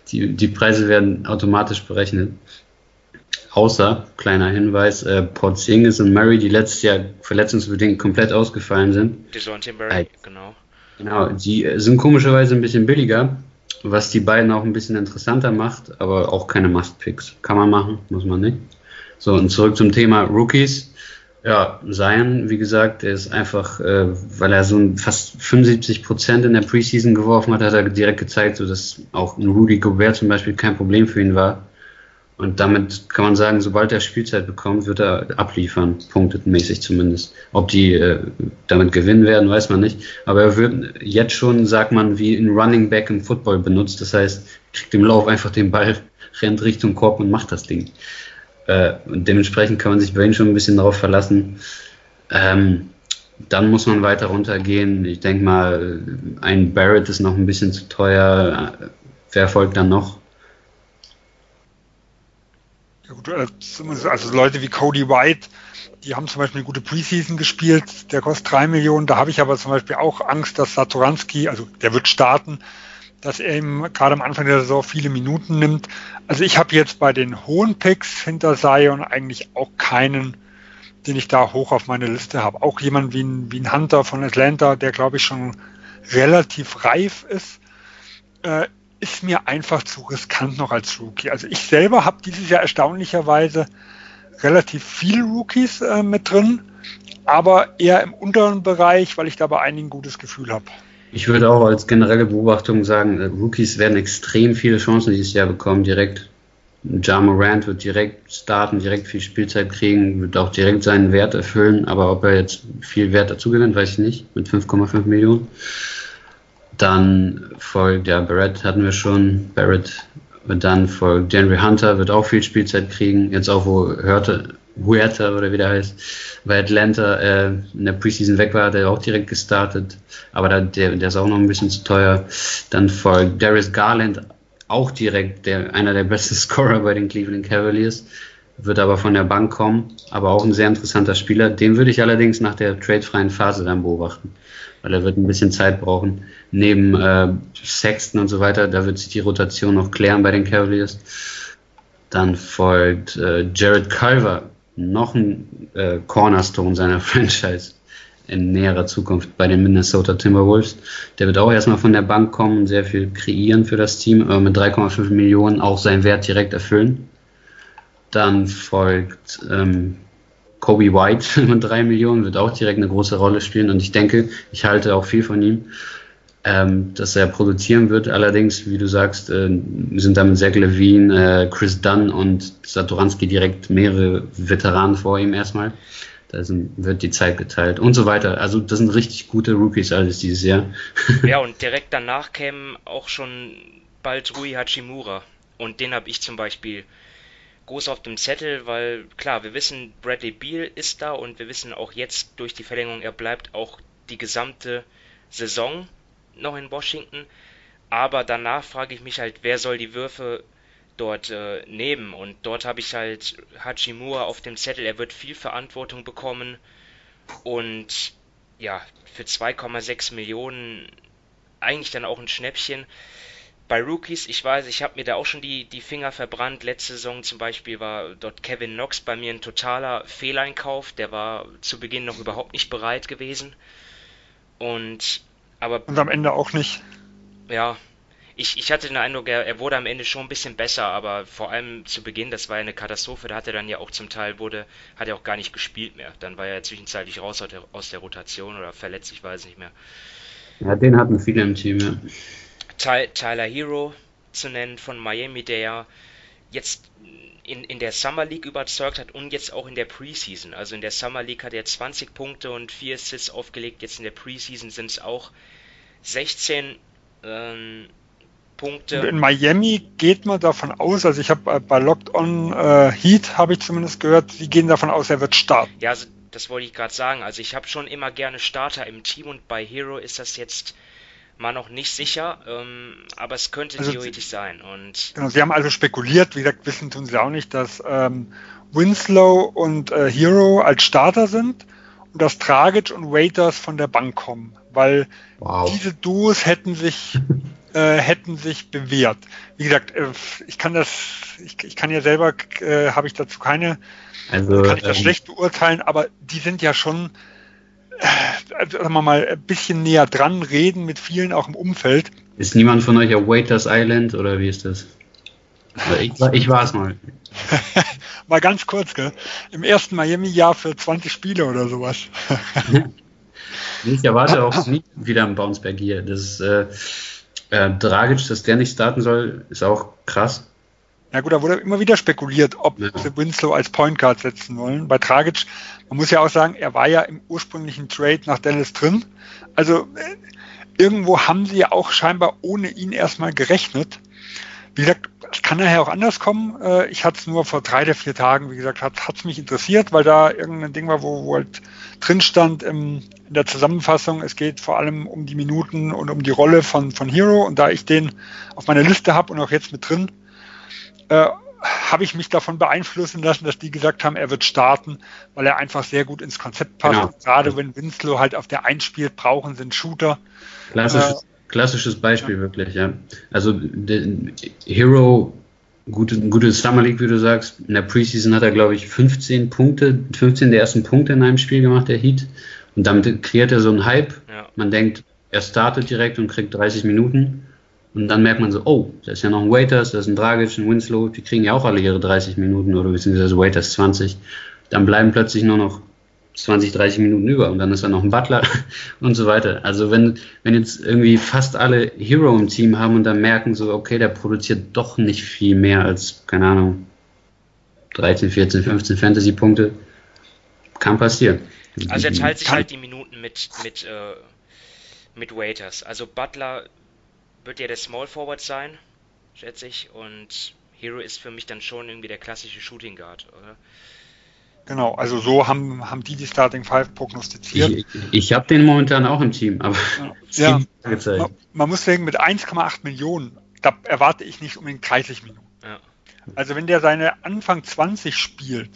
Die, die Preise werden automatisch berechnet. Außer, kleiner Hinweis, äh, Porzingis und Murray, die letztes Jahr verletzungsbedingt komplett ausgefallen sind. DeJounte Murray, genau. Genau, die sind komischerweise ein bisschen billiger, was die beiden auch ein bisschen interessanter macht, aber auch keine Must-Picks. Kann man machen, muss man nicht. So, und zurück zum Thema Rookies. Ja, Zion, wie gesagt, der ist einfach, äh, weil er so ein fast 75 Prozent in der Preseason geworfen hat, hat er direkt gezeigt, so dass auch ein Rudy Gobert zum Beispiel kein Problem für ihn war. Und damit kann man sagen, sobald er Spielzeit bekommt, wird er abliefern, punktetmäßig zumindest. Ob die äh, damit gewinnen werden, weiß man nicht. Aber er wird jetzt schon, sagt man, wie ein Running Back im Football benutzt. Das heißt, kriegt im Lauf einfach den Ball, rennt Richtung Korb und macht das Ding. Äh, und dementsprechend kann man sich bei ihm schon ein bisschen darauf verlassen. Ähm, dann muss man weiter runtergehen. Ich denke mal, ein Barrett ist noch ein bisschen zu teuer. Wer folgt dann noch? Ja gut, äh, also Leute wie Cody White, die haben zum Beispiel eine gute Preseason gespielt, der kostet drei Millionen. Da habe ich aber zum Beispiel auch Angst, dass Satoranski, also der wird starten, dass er ihm gerade am Anfang der Saison viele Minuten nimmt. Also ich habe jetzt bei den hohen Picks hinter Zion eigentlich auch keinen, den ich da hoch auf meine Liste habe. Auch jemand wie ein, wie ein Hunter von Atlanta, der glaube ich schon relativ reif ist, äh, ist mir einfach zu riskant noch als Rookie. Also ich selber habe dieses Jahr erstaunlicherweise relativ viele Rookies äh, mit drin, aber eher im unteren Bereich, weil ich da bei einigen gutes Gefühl habe. Ich würde auch als generelle Beobachtung sagen, äh, Rookies werden extrem viele Chancen dieses Jahr bekommen, direkt. Ja Morant wird direkt starten, direkt viel Spielzeit kriegen, wird auch direkt seinen Wert erfüllen, aber ob er jetzt viel Wert dazu gewinnt, weiß ich nicht, mit 5,5 Millionen. Dann folgt, ja, Barrett hatten wir schon, Barrett, dann folgt Henry Hunter, wird auch viel Spielzeit kriegen, jetzt auch wo hörte, Huerta oder wie der heißt, bei Atlanta äh, in der Preseason weg war, hat er auch direkt gestartet, aber da, der, der ist auch noch ein bisschen zu teuer. Dann folgt Darius Garland, auch direkt der, einer der besten Scorer bei den Cleveland Cavaliers, wird aber von der Bank kommen, aber auch ein sehr interessanter Spieler. Den würde ich allerdings nach der tradefreien Phase dann beobachten, weil er wird ein bisschen Zeit brauchen. Neben äh, Sexton und so weiter, da wird sich die Rotation noch klären bei den Cavaliers. Dann folgt äh, Jared Culver, noch ein äh, Cornerstone seiner Franchise in näherer Zukunft bei den Minnesota Timberwolves. Der wird auch erstmal von der Bank kommen sehr viel kreieren für das Team, aber mit 3,5 Millionen auch seinen Wert direkt erfüllen. Dann folgt ähm, Kobe White mit 3 Millionen, wird auch direkt eine große Rolle spielen und ich denke, ich halte auch viel von ihm ähm, dass er produzieren wird. Allerdings, wie du sagst, äh, sind damit Zach Levine, äh, Chris Dunn und Satoranski direkt mehrere Veteranen vor ihm erstmal. Da sind, wird die Zeit geteilt und so weiter. Also das sind richtig gute Rookies alles dieses Jahr. Ja, und direkt danach kämen auch schon bald Rui Hachimura. Und den habe ich zum Beispiel groß auf dem Zettel, weil klar, wir wissen, Bradley Beal ist da und wir wissen auch jetzt durch die Verlängerung, er bleibt auch die gesamte Saison noch in Washington. Aber danach frage ich mich halt, wer soll die Würfe dort äh, nehmen. Und dort habe ich halt Hachimura auf dem Zettel. Er wird viel Verantwortung bekommen. Und ja, für 2,6 Millionen eigentlich dann auch ein Schnäppchen. Bei Rookies, ich weiß, ich habe mir da auch schon die, die Finger verbrannt. Letzte Saison zum Beispiel war dort Kevin Knox bei mir ein totaler Fehleinkauf. Der war zu Beginn noch überhaupt nicht bereit gewesen. Und aber. Und am Ende auch nicht. Ja, ich, ich hatte den Eindruck, er, er wurde am Ende schon ein bisschen besser, aber vor allem zu Beginn, das war ja eine Katastrophe, da hat er dann ja auch zum Teil wurde, hat er auch gar nicht gespielt mehr. Dann war er zwischenzeitlich raus aus der, aus der Rotation oder verletzt, ich weiß nicht mehr. Ja, den hatten viele im Team, ja. Ty Tyler Hero zu nennen von Miami, der ja jetzt in, in der Summer League überzeugt hat und jetzt auch in der Preseason. Also in der Summer League hat er 20 Punkte und 4 Assists aufgelegt, jetzt in der Preseason sind es auch 16. Ähm, Punkte. In Miami geht man davon aus, also ich habe bei Locked On äh, Heat habe ich zumindest gehört, sie gehen davon aus, er wird starten. Ja, also das wollte ich gerade sagen. Also ich habe schon immer gerne Starter im Team und bei Hero ist das jetzt mal noch nicht sicher, ähm, aber es könnte also, theoretisch sein. Und genau, sie haben also spekuliert, wie gesagt, wissen tun sie auch nicht, dass ähm, Winslow und äh, Hero als Starter sind und dass Tragic und Waiters von der Bank kommen, weil wow. diese Duos hätten sich äh, hätten sich bewährt. Wie gesagt, äh, ich kann das, ich, ich kann ja selber, äh, habe ich dazu keine, also, kann ich das ähm, schlecht beurteilen, aber die sind ja schon, sagen wir mal, ein bisschen näher dran, reden mit vielen auch im Umfeld. Ist niemand von euch auf Waiters Island oder wie ist das? Ich, ich war es mal. mal ganz kurz, gell? Im ersten Miami-Jahr für 20 Spiele oder sowas. ich erwarte auch nie wieder einen Bounceback hier. Das ist, äh, äh, Dragic, dass der nicht starten soll, ist auch krass. Ja gut, da wurde immer wieder spekuliert, ob ja. sie Winslow als Point Guard setzen wollen. Bei Dragic, man muss ja auch sagen, er war ja im ursprünglichen Trade nach Dallas drin. Also äh, irgendwo haben sie ja auch scheinbar ohne ihn erstmal gerechnet. Wie gesagt, es kann nachher auch anders kommen. Äh, ich hatte es nur vor drei oder vier Tagen, wie gesagt, hat es mich interessiert, weil da irgendein Ding war, wo, wo halt drin stand im, in der Zusammenfassung, es geht vor allem um die Minuten und um die Rolle von, von Hero. Und da ich den auf meiner Liste habe und auch jetzt mit drin, äh, habe ich mich davon beeinflussen lassen, dass die gesagt haben, er wird starten, weil er einfach sehr gut ins Konzept passt. Genau. Gerade wenn Winslow halt auf der Eins spielt, brauchen sie einen Shooter. Klassisches, äh, klassisches Beispiel ja. wirklich, ja. Also Hero, gute, gute Summer League, wie du sagst. In der Preseason hat er, glaube ich, 15 Punkte, 15 der ersten Punkte in einem Spiel gemacht, der Heat. Und damit kreiert er so einen Hype. Ja. Man denkt, er startet direkt und kriegt 30 Minuten. Und dann merkt man so, oh, da ist ja noch ein Waiters, da ist ein Dragic, ein Winslow, die kriegen ja auch alle ihre 30 Minuten oder beziehungsweise Waiters 20. Dann bleiben plötzlich nur noch 20, 30 Minuten über und dann ist da noch ein Butler und so weiter. Also wenn, wenn jetzt irgendwie fast alle Hero im Team haben und dann merken so, okay, der produziert doch nicht viel mehr als, keine Ahnung, 13, 14, 15 Fantasy-Punkte, kann passieren. Also er teilt sich halt die Minuten mit, mit, äh, mit Waiters. Also Butler wird ja der Small Forward sein, schätze ich. Und Hero ist für mich dann schon irgendwie der klassische Shooting Guard, oder? Genau, also so haben, haben die die Starting Five prognostiziert. Ich, ich habe den momentan auch im Team, aber ja, ja man, man, muss sagen, mit 1,8 Millionen, da erwarte ich nicht unbedingt 30 Minuten. Ja. Also wenn der seine Anfang 20 spielt,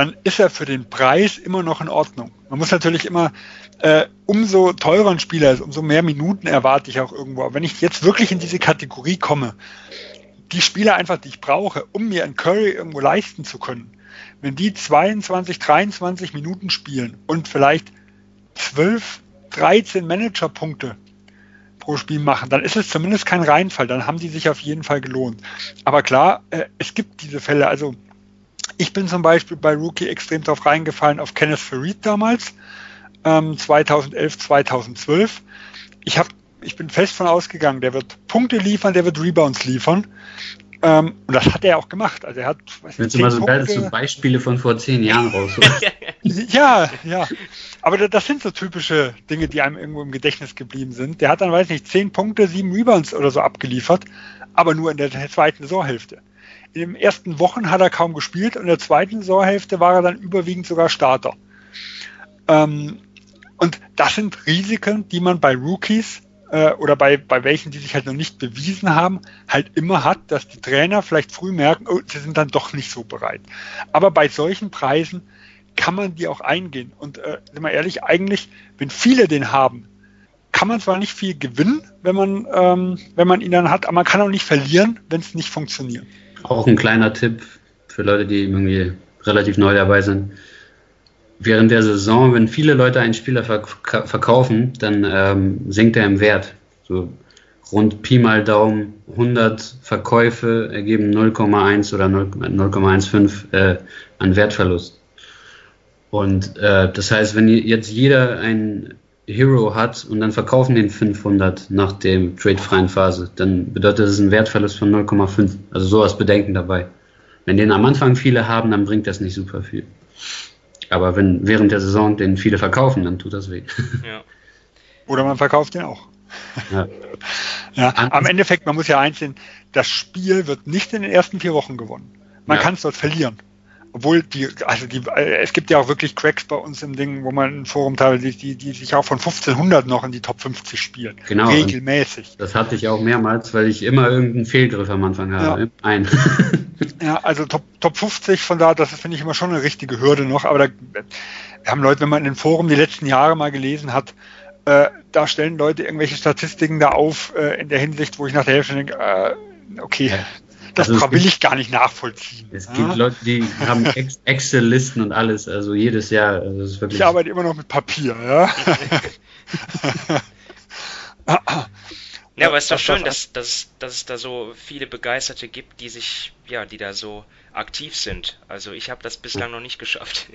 dann ist er für den Preis immer noch in Ordnung. Man muss natürlich immer, äh, umso teurer ein Spieler ist, umso mehr Minuten erwarte ich auch irgendwo. Aber wenn ich jetzt wirklich in diese Kategorie komme, die Spieler einfach, die ich brauche, um mir ein Curry irgendwo leisten zu können, wenn die 22, 23 Minuten spielen und vielleicht 12, 13 Managerpunkte pro Spiel machen, dann ist es zumindest kein Reinfall, dann haben die sich auf jeden Fall gelohnt. Aber klar, äh, es gibt diese Fälle, also ich bin zum Beispiel bei Rookie extrem darauf reingefallen, auf Kenneth Farid damals, ähm, 2011, 2012. Ich, hab, ich bin fest von ausgegangen, der wird Punkte liefern, der wird Rebounds liefern. Ähm, und das hat er auch gemacht. Also er hat. Willst du mal so Punkte, Beispiele von vor zehn Jahren raus? ja, ja. Aber das sind so typische Dinge, die einem irgendwo im Gedächtnis geblieben sind. Der hat dann, weiß nicht, zehn Punkte, sieben Rebounds oder so abgeliefert, aber nur in der zweiten Saisonhälfte. In den ersten Wochen hat er kaum gespielt und in der zweiten Saisonhälfte war er dann überwiegend sogar Starter. Ähm, und das sind Risiken, die man bei Rookies äh, oder bei, bei welchen, die sich halt noch nicht bewiesen haben, halt immer hat, dass die Trainer vielleicht früh merken, oh, sie sind dann doch nicht so bereit. Aber bei solchen Preisen kann man die auch eingehen. Und äh, sind wir ehrlich, eigentlich, wenn viele den haben, kann man zwar nicht viel gewinnen, wenn man, ähm, wenn man ihn dann hat, aber man kann auch nicht verlieren, wenn es nicht funktioniert. Auch ein kleiner Tipp für Leute, die irgendwie relativ neu dabei sind. Während der Saison, wenn viele Leute einen Spieler verk verkaufen, dann ähm, sinkt er im Wert. So rund Pi mal Daumen 100 Verkäufe ergeben 0,1 oder 0,15 äh, an Wertverlust. Und äh, das heißt, wenn jetzt jeder einen Hero hat und dann verkaufen den 500 nach dem tradefreien Phase, dann bedeutet das einen Wertverlust von 0,5. Also sowas bedenken dabei. Wenn den am Anfang viele haben, dann bringt das nicht super viel. Aber wenn während der Saison den viele verkaufen, dann tut das weh. Ja. Oder man verkauft den auch. Ja. ja, am Endeffekt, man muss ja einsehen, das Spiel wird nicht in den ersten vier Wochen gewonnen. Man ja. kann es dort verlieren. Obwohl die, also die, äh, es gibt ja auch wirklich Cracks bei uns im Ding, wo man ein Forum teilweise, die, die sich auch von 1500 noch in die Top 50 spielen. Genau. Regelmäßig. Das hatte ich auch mehrmals, weil ich immer irgendeinen Fehlgriff am Anfang habe. Ja. Ein. ja, also Top, Top 50 von da, das finde ich immer schon eine richtige Hürde noch, aber da haben Leute, wenn man in den Forum die letzten Jahre mal gelesen hat, äh, da stellen Leute irgendwelche Statistiken da auf äh, in der Hinsicht, wo ich nach der Hälfte denke, äh, okay. Das also will ich gar nicht nachvollziehen. Es ja? gibt Leute, die haben Excel-Listen und alles, also jedes Jahr. Also ich arbeite immer noch mit Papier, ja. Ja, aber es ist doch schön, dass, dass, dass es da so viele Begeisterte gibt, die sich, ja, die da so aktiv sind. Also ich habe das bislang noch nicht geschafft.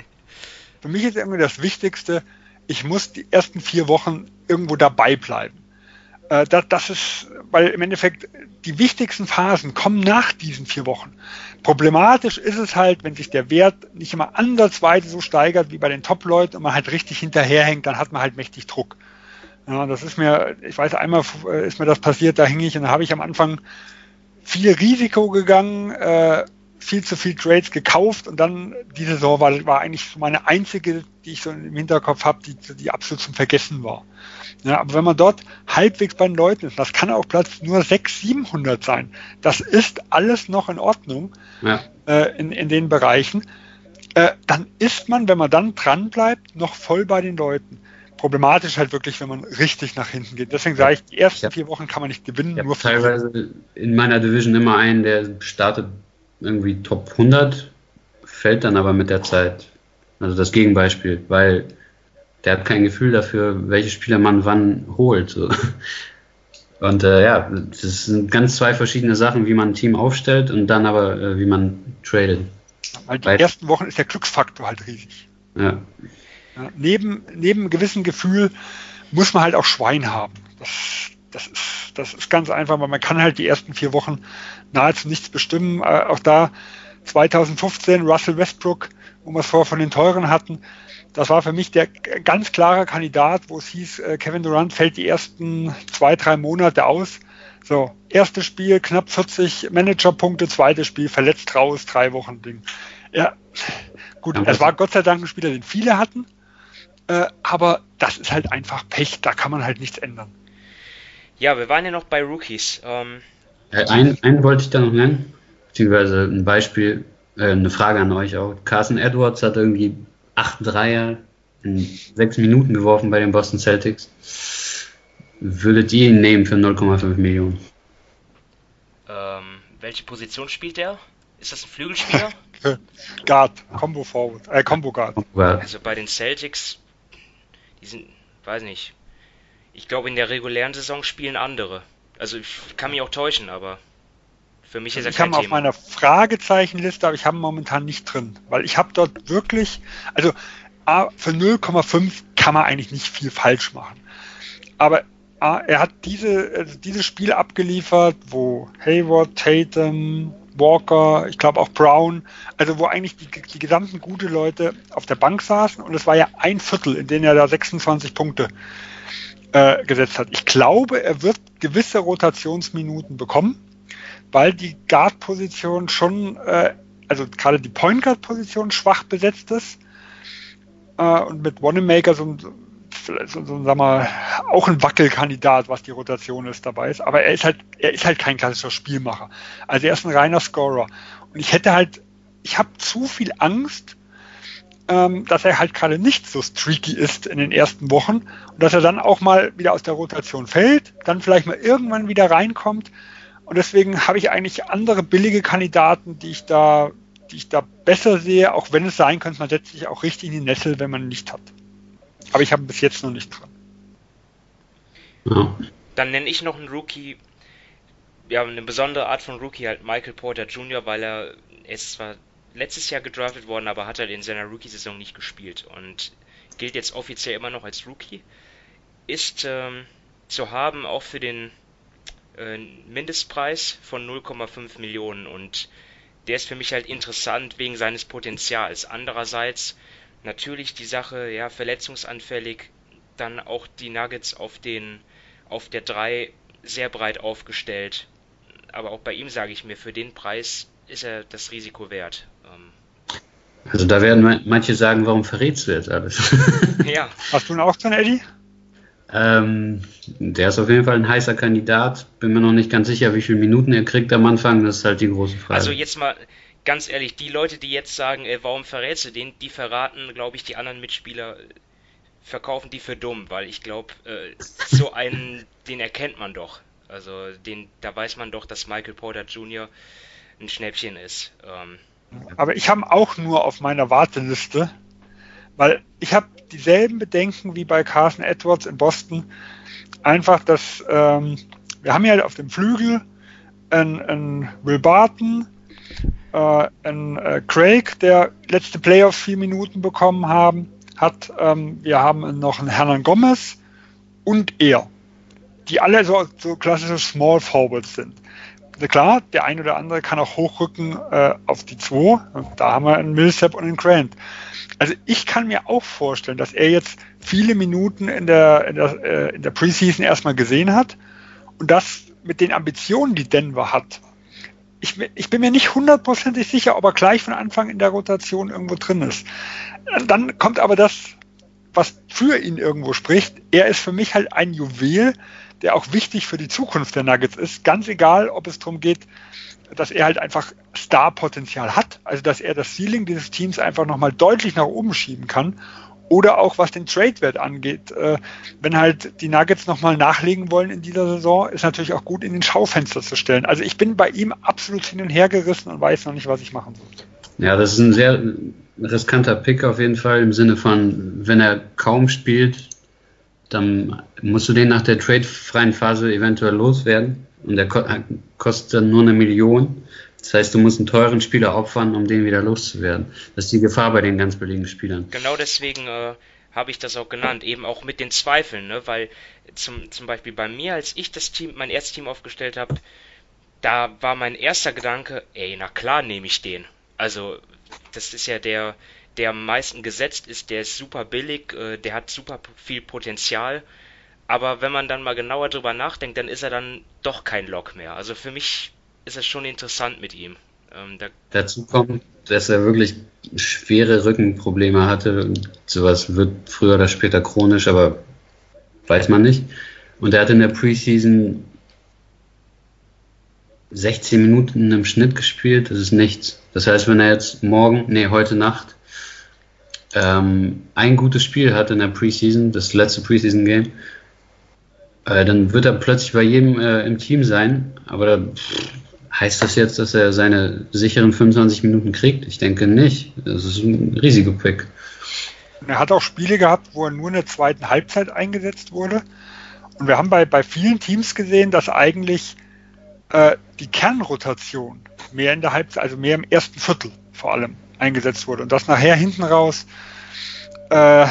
Für mich ist irgendwie das Wichtigste, ich muss die ersten vier Wochen irgendwo dabei bleiben. Äh, das, das ist, weil im Endeffekt die wichtigsten Phasen kommen nach diesen vier Wochen. Problematisch ist es halt, wenn sich der Wert nicht immer ansatzweise so steigert wie bei den Top-Leuten und man halt richtig hinterherhängt, dann hat man halt mächtig Druck. Ja, das ist mir, ich weiß, einmal ist mir das passiert, da hing ich und da habe ich am Anfang viel Risiko gegangen, äh, viel zu viel Trades gekauft und dann die Saison war, war eigentlich meine einzige, die ich so im Hinterkopf habe, die, die absolut zum Vergessen war. Ja, aber wenn man dort halbwegs bei den Leuten ist, das kann auch Platz nur 600, 700 sein, das ist alles noch in Ordnung ja. äh, in, in den Bereichen, äh, dann ist man, wenn man dann dran bleibt, noch voll bei den Leuten. Problematisch halt wirklich, wenn man richtig nach hinten geht. Deswegen sage ich, die ersten vier Wochen kann man nicht gewinnen. nur teilweise in meiner Division immer einen, der startet irgendwie Top 100, fällt dann aber mit der Zeit. Also das Gegenbeispiel, weil der hat kein Gefühl dafür, welche Spieler man wann holt. So. Und äh, ja, das sind ganz zwei verschiedene Sachen, wie man ein Team aufstellt und dann aber, äh, wie man tradet. Weil die Weil, ersten Wochen ist der Glücksfaktor halt riesig. Ja. ja. neben, neben einem gewissen Gefühl muss man halt auch Schwein haben. Das, das, ist, das ist ganz einfach, weil man kann halt die ersten vier Wochen nahezu nichts bestimmen. Äh, auch da 2015 Russell Westbrook, wo wir es vorher von den Teuren hatten, das war für mich der ganz klare Kandidat, wo es hieß, äh, Kevin Durant fällt die ersten zwei, drei Monate aus. So, erstes Spiel knapp 40 Managerpunkte, zweites Spiel verletzt raus, drei Wochen Ding. Ja, gut, es war Gott sei Dank ein Spieler, den viele hatten, äh, aber das ist halt einfach Pech, da kann man halt nichts ändern. Ja, wir waren ja noch bei Rookies. Ähm äh, einen, einen wollte ich da noch nennen, beziehungsweise ein Beispiel, äh, eine Frage an euch auch. Carson Edwards hat irgendwie acht Dreier in sechs Minuten geworfen bei den Boston Celtics. Würdet ihr ihn nehmen für 0,5 Millionen? Ähm, welche Position spielt er? Ist das ein Flügelspieler? Guard, Combo Forward, äh, Combo Guard. Also bei den Celtics, die sind, weiß nicht. Ich glaube, in der regulären Saison spielen andere. Also ich kann mich auch täuschen, aber für mich ist er ich kein Thema. auf meiner Fragezeichenliste, aber ich habe momentan nicht drin, weil ich habe dort wirklich, also für 0,5 kann man eigentlich nicht viel falsch machen. Aber er hat diese, also dieses Spiel abgeliefert, wo Hayward, Tatum, Walker, ich glaube auch Brown, also wo eigentlich die, die gesamten gute Leute auf der Bank saßen und es war ja ein Viertel, in denen er da 26 Punkte äh, gesetzt hat. Ich glaube, er wird gewisse Rotationsminuten bekommen weil die Guard-Position schon, äh, also gerade die Point Guard-Position schwach besetzt ist äh, und mit Wanamaker so so, so, sag mal, auch ein Wackelkandidat, was die Rotation ist dabei ist. Aber er ist halt, er ist halt kein klassischer Spielmacher. Also er ist ein reiner Scorer. Und ich hätte halt, ich habe zu viel Angst, ähm, dass er halt gerade nicht so streaky ist in den ersten Wochen und dass er dann auch mal wieder aus der Rotation fällt, dann vielleicht mal irgendwann wieder reinkommt. Und deswegen habe ich eigentlich andere billige Kandidaten, die ich da, die ich da besser sehe, auch wenn es sein könnte, man setzt sich auch richtig in die Nessel, wenn man ihn nicht hat. Aber ich habe bis jetzt noch nicht dran. Ja. Dann nenne ich noch einen Rookie, ja, eine besondere Art von Rookie, halt Michael Porter Jr., weil er, er ist zwar letztes Jahr gedraftet worden, aber hat halt in seiner Rookie-Saison nicht gespielt und gilt jetzt offiziell immer noch als Rookie. Ist ähm, zu haben auch für den äh, Mindestpreis von 0,5 Millionen und der ist für mich halt interessant wegen seines Potenzials. Andererseits natürlich die Sache, ja, verletzungsanfällig, dann auch die Nuggets auf den auf der 3 sehr breit aufgestellt. Aber auch bei ihm sage ich mir, für den Preis ist er das Risiko wert. Ähm, also da werden manche sagen, warum verrätst du jetzt alles? ja. Hast du einen auch dran, Eddie? Ähm, der ist auf jeden Fall ein heißer Kandidat. Bin mir noch nicht ganz sicher, wie viele Minuten er kriegt am Anfang. Das ist halt die große Frage. Also jetzt mal ganz ehrlich, die Leute, die jetzt sagen, ey, warum verrätst du den, die verraten, glaube ich, die anderen Mitspieler verkaufen die für dumm, weil ich glaube, äh, so einen, den erkennt man doch. Also den, da weiß man doch, dass Michael Porter Jr ein Schnäppchen ist. Ähm. Aber ich habe auch nur auf meiner Warteliste, weil ich habe dieselben Bedenken wie bei Carson Edwards in Boston. Einfach, dass ähm, wir haben ja auf dem Flügel einen, einen Will Barton, äh, einen äh, Craig, der letzte Playoff vier Minuten bekommen haben, hat. Ähm, wir haben noch einen Hernan Gomez und er, die alle so, so klassische Small Forwards sind klar, der ein oder andere kann auch hochrücken äh, auf die 2. Da haben wir einen Millsap und einen Grant. Also ich kann mir auch vorstellen, dass er jetzt viele Minuten in der, in der, äh, in der Preseason erstmal gesehen hat und das mit den Ambitionen, die Denver hat. Ich, ich bin mir nicht hundertprozentig sicher, ob er gleich von Anfang in der Rotation irgendwo drin ist. Dann kommt aber das, was für ihn irgendwo spricht. Er ist für mich halt ein Juwel, der auch wichtig für die Zukunft der Nuggets ist. Ganz egal, ob es darum geht, dass er halt einfach Star-Potenzial hat, also dass er das Ceiling dieses Teams einfach nochmal deutlich nach oben schieben kann. Oder auch was den Trade-Wert angeht. Äh, wenn halt die Nuggets nochmal nachlegen wollen in dieser Saison, ist natürlich auch gut in den Schaufenster zu stellen. Also ich bin bei ihm absolut hin und her gerissen und weiß noch nicht, was ich machen soll. Ja, das ist ein sehr riskanter Pick auf jeden Fall im Sinne von, wenn er kaum spielt, dann musst du den nach der trade-freien Phase eventuell loswerden und der kostet dann nur eine Million. Das heißt, du musst einen teuren Spieler opfern, um den wieder loszuwerden. Das ist die Gefahr bei den ganz billigen Spielern. Genau deswegen äh, habe ich das auch genannt, eben auch mit den Zweifeln, ne? weil zum, zum Beispiel bei mir, als ich das Team, mein erstes Team aufgestellt habe, da war mein erster Gedanke, ey, na klar nehme ich den. Also, das ist ja der, der am meisten gesetzt ist, der ist super billig, äh, der hat super viel Potenzial. Aber wenn man dann mal genauer drüber nachdenkt, dann ist er dann doch kein Lock mehr. Also für mich ist es schon interessant mit ihm. Ähm, da Dazu kommt, dass er wirklich schwere Rückenprobleme hatte. Sowas wird früher oder später chronisch, aber weiß man nicht. Und er hat in der Preseason 16 Minuten im Schnitt gespielt. Das ist nichts. Das heißt, wenn er jetzt morgen, nee, heute Nacht ähm, ein gutes Spiel hat in der Preseason, das letzte Preseason-Game, äh, dann wird er plötzlich bei jedem äh, im Team sein. Aber da, heißt das jetzt, dass er seine sicheren 25 Minuten kriegt? Ich denke nicht. Das ist ein Risikopick. Er hat auch Spiele gehabt, wo er nur in der zweiten Halbzeit eingesetzt wurde. Und wir haben bei, bei vielen Teams gesehen, dass eigentlich äh, die Kernrotation mehr in der Halbzeit, also mehr im ersten Viertel vor allem eingesetzt wurde und das nachher hinten raus äh,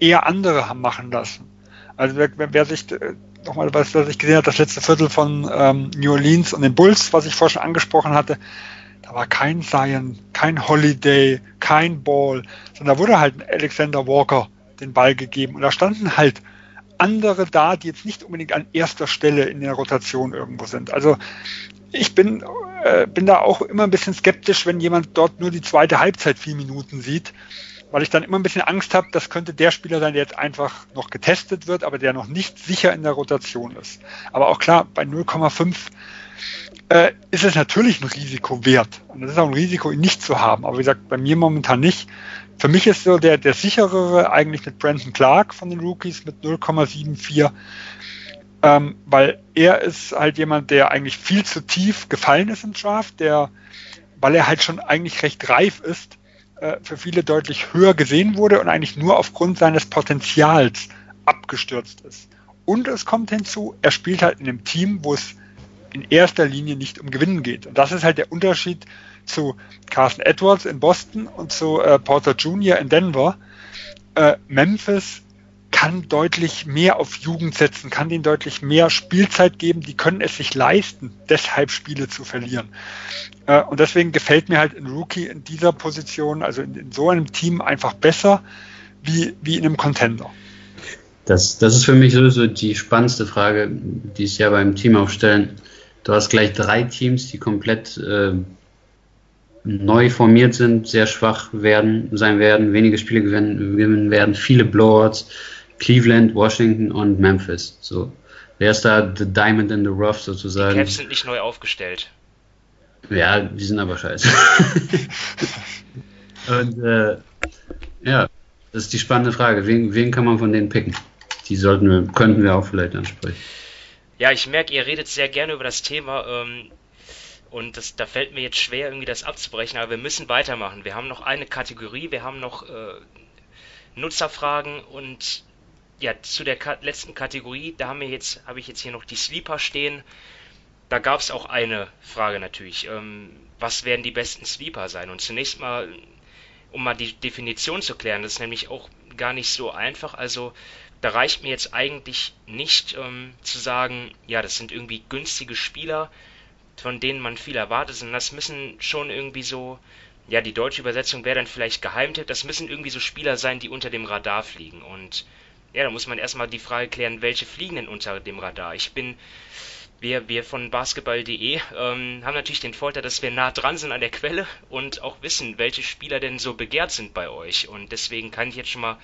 eher andere haben machen lassen. Also wer, wer sich äh, nochmal, was, was ich gesehen habe, das letzte Viertel von ähm, New Orleans und den Bulls, was ich vorher schon angesprochen hatte, da war kein Zion, kein Holiday, kein Ball, sondern da wurde halt Alexander Walker den Ball gegeben und da standen halt andere da, die jetzt nicht unbedingt an erster Stelle in der Rotation irgendwo sind. Also ich bin, äh, bin da auch immer ein bisschen skeptisch, wenn jemand dort nur die zweite Halbzeit vier Minuten sieht weil ich dann immer ein bisschen Angst habe, das könnte der Spieler sein, der jetzt einfach noch getestet wird, aber der noch nicht sicher in der Rotation ist. Aber auch klar, bei 0,5 äh, ist es natürlich ein Risiko wert. Und es ist auch ein Risiko, ihn nicht zu haben. Aber wie gesagt, bei mir momentan nicht. Für mich ist so der, der sicherere eigentlich mit Brandon Clark von den Rookies mit 0,74. Ähm, weil er ist halt jemand, der eigentlich viel zu tief gefallen ist im Draft, der, weil er halt schon eigentlich recht reif ist, äh, für viele deutlich höher gesehen wurde und eigentlich nur aufgrund seines Potenzials abgestürzt ist. Und es kommt hinzu, er spielt halt in einem Team, wo es in erster Linie nicht um Gewinnen geht. Und das ist halt der Unterschied zu Carson Edwards in Boston und zu äh, Porter Jr. in Denver. Äh, Memphis kann deutlich mehr auf Jugend setzen, kann denen deutlich mehr Spielzeit geben, die können es sich leisten, deshalb Spiele zu verlieren. Äh, und deswegen gefällt mir halt ein Rookie in dieser Position, also in, in so einem Team einfach besser wie, wie in einem Contender. Das, das ist für mich sowieso die spannendste Frage, die es ja beim Team aufstellen. Du hast gleich drei Teams, die komplett äh, neu formiert sind, sehr schwach werden, sein werden, wenige Spiele gewinnen, gewinnen werden, viele Blowouts. Cleveland, Washington und Memphis. So. Wer ist da the Diamond in the Rough sozusagen? Die Cavs sind nicht neu aufgestellt. Ja, die sind aber scheiße. und äh, ja, das ist die spannende Frage. Wen, wen kann man von denen picken? Die sollten wir, könnten wir auch vielleicht ansprechen. Ja, ich merke, ihr redet sehr gerne über das Thema. Ähm, und das, da fällt mir jetzt schwer, irgendwie das abzubrechen, aber wir müssen weitermachen. Wir haben noch eine Kategorie, wir haben noch äh, Nutzerfragen und ja, zu der Ka letzten Kategorie, da haben wir jetzt, habe ich jetzt hier noch die Sleeper stehen. Da gab es auch eine Frage natürlich. Ähm, was werden die besten Sleeper sein? Und zunächst mal, um mal die Definition zu klären, das ist nämlich auch gar nicht so einfach. Also da reicht mir jetzt eigentlich nicht ähm, zu sagen, ja, das sind irgendwie günstige Spieler, von denen man viel erwartet, sondern das müssen schon irgendwie so, ja, die deutsche Übersetzung wäre dann vielleicht Geheimtipp, das müssen irgendwie so Spieler sein, die unter dem Radar fliegen. Und ja, da muss man erstmal die Frage klären, welche fliegen denn unter dem Radar? Ich bin, wir, wir von basketball.de ähm, haben natürlich den Vorteil, dass wir nah dran sind an der Quelle und auch wissen, welche Spieler denn so begehrt sind bei euch. Und deswegen kann ich jetzt schon mal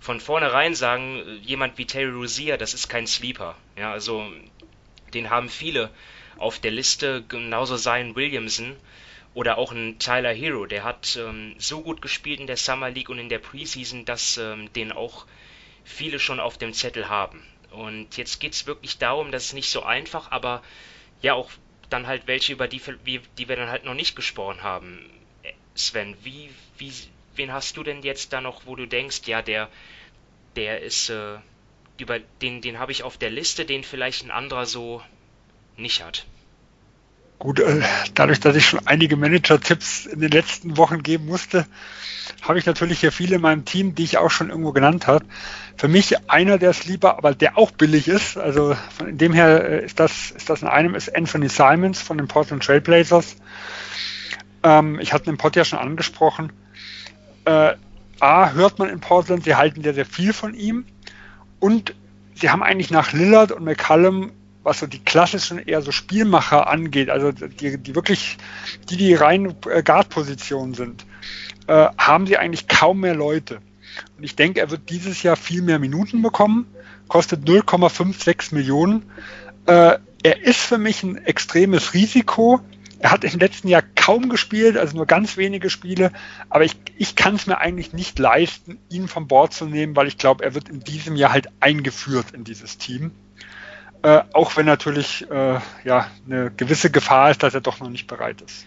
von vornherein sagen, jemand wie Terry Rozier, das ist kein Sleeper. Ja, also den haben viele auf der Liste, genauso Zion Williamson oder auch ein Tyler Hero, der hat ähm, so gut gespielt in der Summer League und in der Preseason, dass ähm, den auch viele schon auf dem Zettel haben. Und jetzt geht es wirklich darum, dass es nicht so einfach, aber ja auch dann halt welche, über die, die wir dann halt noch nicht gesprochen haben. Sven, wie, wie, wen hast du denn jetzt da noch, wo du denkst, ja, der, der ist, äh, über den, den habe ich auf der Liste, den vielleicht ein anderer so nicht hat? Gut, äh, dadurch, dass ich schon einige Manager-Tipps in den letzten Wochen geben musste, habe ich natürlich hier viele in meinem Team, die ich auch schon irgendwo genannt habe. Für mich einer der Sleeper, aber der auch billig ist, also von dem her äh, ist das, ist das in einem, ist Anthony Simons von den Portland Trailblazers. Ähm, ich hatte den Pod ja schon angesprochen. Äh, A, hört man in Portland, sie halten sehr, sehr viel von ihm. Und sie haben eigentlich nach Lillard und McCallum was so die klassischen eher so Spielmacher angeht, also die, die wirklich, die die rein äh, Guard-Positionen sind, äh, haben sie eigentlich kaum mehr Leute. Und ich denke, er wird dieses Jahr viel mehr Minuten bekommen, kostet 0,56 Millionen. Äh, er ist für mich ein extremes Risiko. Er hat im letzten Jahr kaum gespielt, also nur ganz wenige Spiele, aber ich, ich kann es mir eigentlich nicht leisten, ihn vom Bord zu nehmen, weil ich glaube, er wird in diesem Jahr halt eingeführt in dieses Team. Äh, auch wenn natürlich äh, ja, eine gewisse Gefahr ist, dass er doch noch nicht bereit ist.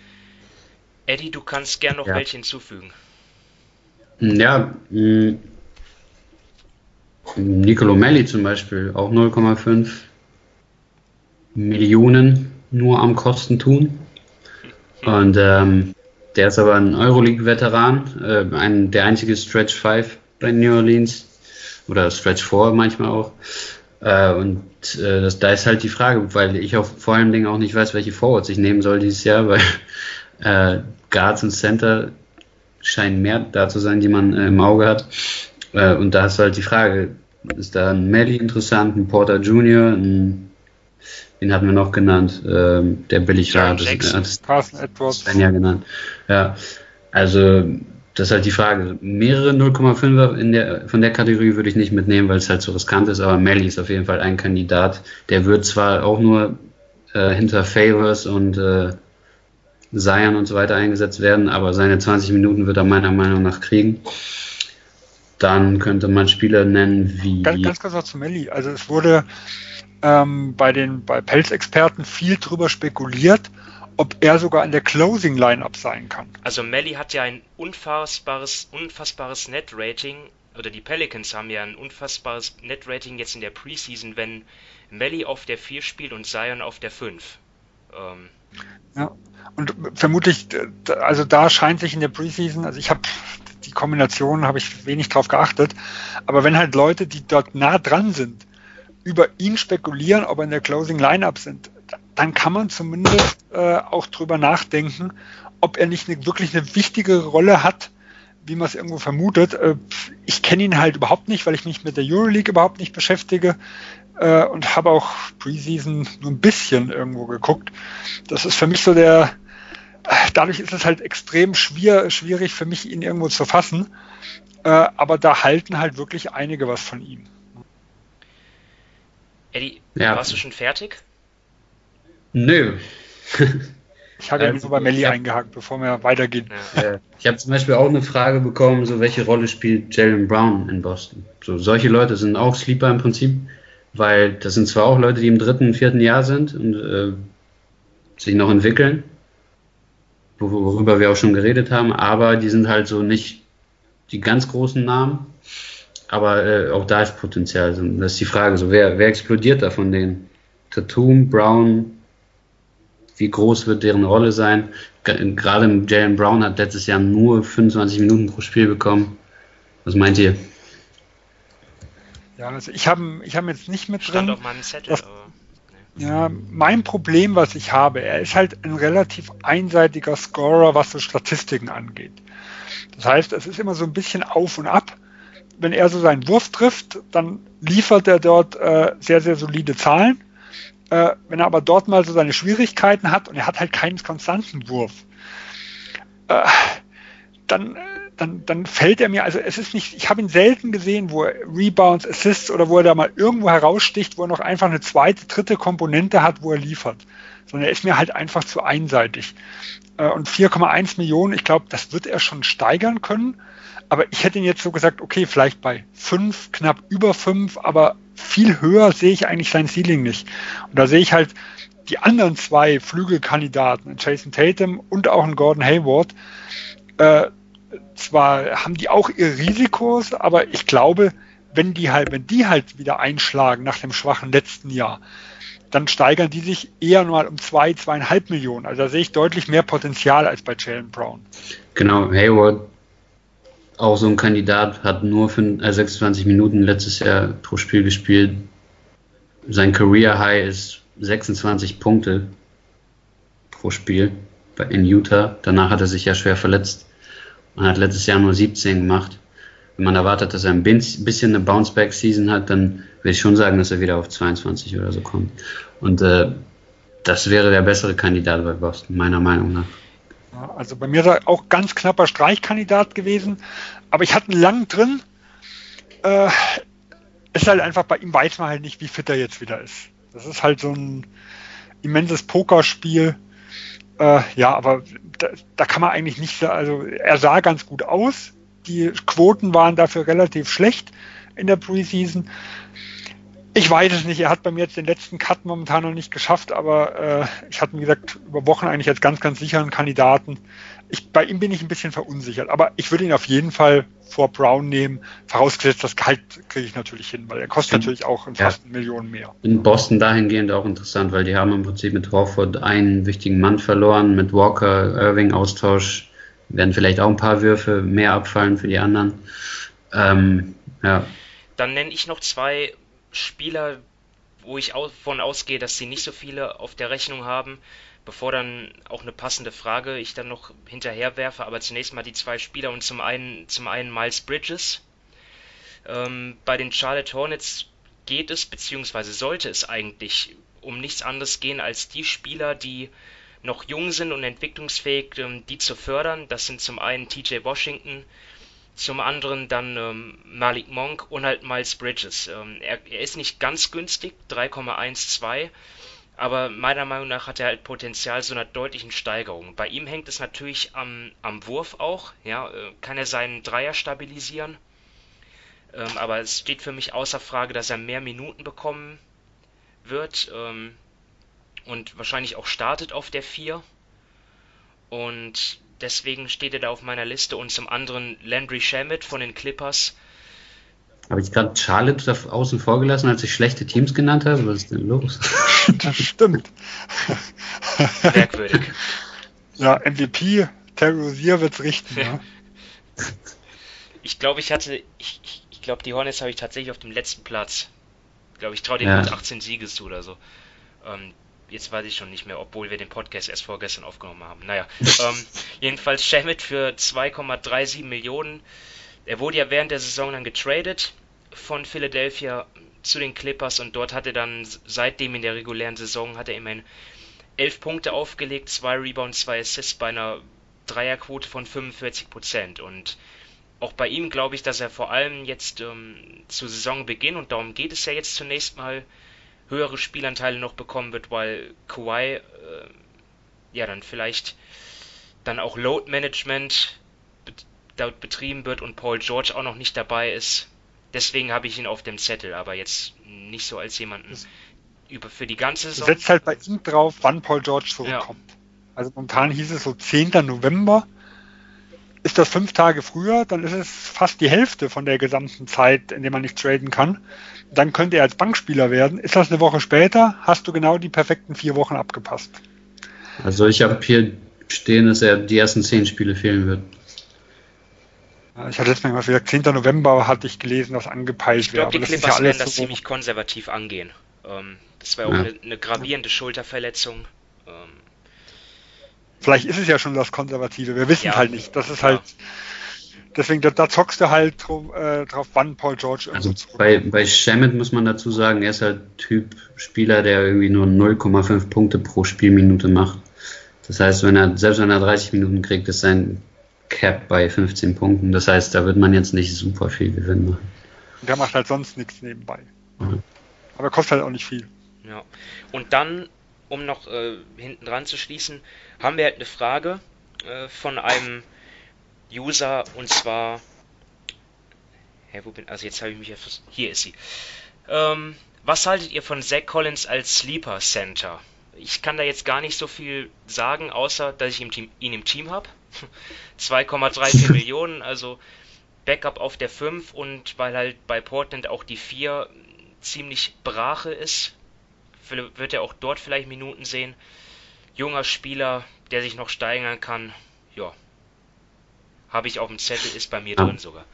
Eddie, du kannst gern noch ja. welche hinzufügen. Ja, mh, Nicolo Melli zum Beispiel, auch 0,5 Millionen nur am Kosten tun. Und ähm, der ist aber ein Euroleague-Veteran, äh, ein, der einzige Stretch 5 bei New Orleans oder Stretch 4 manchmal auch. Äh, und äh, das, da ist halt die Frage, weil ich auch vor allen Dingen auch nicht weiß, welche Forwards ich nehmen soll dieses Jahr, weil äh, Guards und Center scheinen mehr da zu sein, die man äh, im Auge hat. Äh, und da ist halt die Frage, ist da ein Melly interessant, ein Porter Jr., ein, den hatten wir noch genannt, ähm, der billig war, das, das Carson Edwards. ja genannt. Ja, also das ist halt die Frage. Mehrere 0,5er in der, von der Kategorie würde ich nicht mitnehmen, weil es halt so riskant ist, aber Melly ist auf jeden Fall ein Kandidat. Der wird zwar auch nur äh, hinter Favors und äh, Zion und so weiter eingesetzt werden, aber seine 20 Minuten wird er meiner Meinung nach kriegen. Dann könnte man Spieler nennen wie. Ganz, ganz kurz noch zu Melly. Also es wurde ähm, bei den bei Pelzexperten viel drüber spekuliert, ob er sogar in der Closing Lineup sein kann. Also Melly hat ja ein unfassbares, unfassbares Net-Rating, oder die Pelicans haben ja ein unfassbares Net-Rating jetzt in der Preseason, wenn Melly auf der 4 spielt und Zion auf der 5. Ähm. Ja, und vermutlich, also da scheint sich in der Preseason, also ich habe die Kombination, habe ich wenig drauf geachtet, aber wenn halt Leute, die dort nah dran sind, über ihn spekulieren, ob er in der Closing Lineup sind, dann kann man zumindest äh, auch drüber nachdenken, ob er nicht eine, wirklich eine wichtige Rolle hat, wie man es irgendwo vermutet. Äh, ich kenne ihn halt überhaupt nicht, weil ich mich mit der Euroleague überhaupt nicht beschäftige äh, und habe auch Preseason nur ein bisschen irgendwo geguckt. Das ist für mich so der, dadurch ist es halt extrem schwer, schwierig für mich, ihn irgendwo zu fassen. Äh, aber da halten halt wirklich einige was von ihm. Eddie, ja. warst du schon fertig? Nö. Ich hatte also, nur bei Melli eingehakt, bevor wir weitergehen. Ja. Ich habe zum Beispiel auch eine Frage bekommen, so welche Rolle spielt Jalen Brown in Boston? So solche Leute sind auch Sleeper im Prinzip, weil das sind zwar auch Leute, die im dritten, vierten Jahr sind und äh, sich noch entwickeln, worüber wir auch schon geredet haben, aber die sind halt so nicht die ganz großen Namen. Aber äh, auch da ist Potenzial. Das ist die Frage, so wer, wer explodiert da von denen? Tatum, Brown, wie groß wird deren Rolle sein? Gerade Jalen Brown hat letztes Jahr nur 25 Minuten pro Spiel bekommen. Was meint ihr? Ja, also ich habe ich hab jetzt nicht mit Stand drin. auf meinem Zettel, das, ja, mein Problem, was ich habe, er ist halt ein relativ einseitiger Scorer, was so Statistiken angeht. Das heißt, es ist immer so ein bisschen auf und ab. Wenn er so seinen Wurf trifft, dann liefert er dort äh, sehr, sehr solide Zahlen. Äh, wenn er aber dort mal so seine Schwierigkeiten hat und er hat halt keinen konstanten Wurf, äh, dann dann, dann fällt er mir, also es ist nicht, ich habe ihn selten gesehen, wo er Rebounds, Assists oder wo er da mal irgendwo heraussticht, wo er noch einfach eine zweite, dritte Komponente hat, wo er liefert. Sondern er ist mir halt einfach zu einseitig. Äh, und 4,1 Millionen, ich glaube, das wird er schon steigern können. Aber ich hätte ihn jetzt so gesagt, okay, vielleicht bei 5, knapp über 5, aber viel höher sehe ich eigentlich sein Ceiling nicht. Und da sehe ich halt die anderen zwei Flügelkandidaten, Jason Tatum und auch einen Gordon Hayward, äh, zwar haben die auch ihr Risikos, aber ich glaube, wenn die halt, wenn die halt wieder einschlagen nach dem schwachen letzten Jahr, dann steigern die sich eher mal um zwei, zweieinhalb Millionen. Also da sehe ich deutlich mehr Potenzial als bei Jalen Brown. Genau, Hayward, auch so ein Kandidat, hat nur für, äh, 26 Minuten letztes Jahr pro Spiel gespielt. Sein Career High ist 26 Punkte pro Spiel in Utah. Danach hat er sich ja schwer verletzt. Man hat letztes Jahr nur 17 gemacht. Wenn man erwartet, dass er ein bisschen eine Bounce-Back-Season hat, dann würde ich schon sagen, dass er wieder auf 22 oder so kommt. Und äh, das wäre der bessere Kandidat bei Boston, meiner Meinung nach. Also bei mir ist er auch ganz knapper Streichkandidat gewesen, aber ich hatte einen lang drin. Äh, ist halt einfach bei ihm weiß man halt nicht, wie fit er jetzt wieder ist. Das ist halt so ein immenses Pokerspiel. Äh, ja, aber da, da, kann man eigentlich nicht, also er sah ganz gut aus. Die Quoten waren dafür relativ schlecht in der Preseason. Ich weiß es nicht, er hat bei mir jetzt den letzten Cut momentan noch nicht geschafft, aber äh, ich hatte, wie gesagt, über Wochen eigentlich als ganz, ganz sicheren Kandidaten. Ich, bei ihm bin ich ein bisschen verunsichert, aber ich würde ihn auf jeden Fall vor Brown nehmen, vorausgesetzt, das Gehalt kriege ich natürlich hin, weil er kostet in, natürlich auch fast ja. Millionen mehr. In Boston dahingehend auch interessant, weil die haben im Prinzip mit Horford einen wichtigen Mann verloren, mit Walker, Irving Austausch werden vielleicht auch ein paar Würfe mehr abfallen für die anderen. Ähm, ja. Dann nenne ich noch zwei Spieler, wo ich davon ausgehe, dass sie nicht so viele auf der Rechnung haben bevor dann auch eine passende Frage ich dann noch hinterher werfe, aber zunächst mal die zwei Spieler und zum einen, zum einen Miles Bridges. Ähm, bei den Charlotte Hornets geht es, beziehungsweise sollte es eigentlich um nichts anderes gehen als die Spieler, die noch jung sind und entwicklungsfähig, ähm, die zu fördern. Das sind zum einen TJ Washington, zum anderen dann ähm, Malik Monk und halt Miles Bridges. Ähm, er, er, ist nicht ganz günstig, 3,12, aber meiner Meinung nach hat er halt Potenzial zu einer deutlichen Steigerung. Bei ihm hängt es natürlich am, am Wurf auch, ja, äh, kann er seinen Dreier stabilisieren. Ähm, aber es steht für mich außer Frage, dass er mehr Minuten bekommen wird ähm, und wahrscheinlich auch startet auf der 4. Und deswegen steht er da auf meiner Liste. Und zum anderen Landry Shamet von den Clippers. Habe ich gerade Charlotte da außen vor gelassen, als ich schlechte Teams genannt habe? Was ist denn los? das stimmt. Merkwürdig. Ja, MVP, Terry Rozier wird's richten. Ja. Ich glaube, ich hatte, ich, ich glaube, die Hornets habe ich tatsächlich auf dem letzten Platz. Ich glaube, ich traue denen ja. mit 18 Siege zu oder so. Ähm, jetzt weiß ich schon nicht mehr, obwohl wir den Podcast erst vorgestern aufgenommen haben. Naja, ähm, jedenfalls Shamit für 2,37 Millionen. Er wurde ja während der Saison dann getradet von Philadelphia zu den Clippers und dort hat er dann seitdem in der regulären Saison hat er immerhin 11 Punkte aufgelegt, 2 Rebounds, 2 Assists bei einer Dreierquote von 45 Prozent und auch bei ihm glaube ich, dass er vor allem jetzt ähm, zu Saisonbeginn, und darum geht es ja jetzt zunächst mal, höhere Spielanteile noch bekommen wird, weil Kawhi äh, ja dann vielleicht dann auch Load Management bet betrieben wird und Paul George auch noch nicht dabei ist. Deswegen habe ich ihn auf dem Zettel, aber jetzt nicht so als jemanden über für die ganze Saison. Setzt halt bei ihm drauf, wann Paul George zurückkommt. Ja. Also momentan hieß es so 10. November. Ist das fünf Tage früher, dann ist es fast die Hälfte von der gesamten Zeit, in der man nicht traden kann. Dann könnte er als Bankspieler werden. Ist das eine Woche später, hast du genau die perfekten vier Wochen abgepasst. Also ich habe hier stehen, dass er die ersten zehn Spiele fehlen wird. Ich hatte letztes Mal gesagt, 10. November hatte ich gelesen, dass angepeilt wäre. Ich glaube, die Clippers ja werden das so ziemlich konservativ angehen. Ähm, das wäre auch ja. eine, eine, gravierende Schulterverletzung. Vielleicht ist es ja schon das Konservative, wir wissen ja, halt nicht. Das ist ja. halt. Deswegen, da, da, zockst du halt äh, drauf, wann Paul George also bei, bei Shamit muss man dazu sagen, er ist halt Typ Spieler, der irgendwie nur 0,5 Punkte pro Spielminute macht. Das heißt, wenn er, selbst wenn er 30 Minuten kriegt, ist sein Cap bei 15 Punkten. Das heißt, da wird man jetzt nicht super viel Gewinn machen. Und der macht halt sonst nichts nebenbei. Mhm. Aber kostet halt auch nicht viel. Ja. Und dann, um noch äh, hinten dran zu schließen, haben wir halt eine Frage äh, von einem User und zwar. Hä, wo bin Also jetzt habe ich mich etwas. Hier ist sie. Ähm, was haltet ihr von Zach Collins als Sleeper Center? Ich kann da jetzt gar nicht so viel sagen, außer dass ich ihn im Team, ihn im Team habe. 2,34 Millionen, also Backup auf der 5 und weil halt bei Portland auch die 4 ziemlich Brache ist, wird er auch dort vielleicht Minuten sehen junger Spieler, der sich noch steigern kann. Ja. Habe ich auf dem Zettel, ist bei mir ja. drin sogar.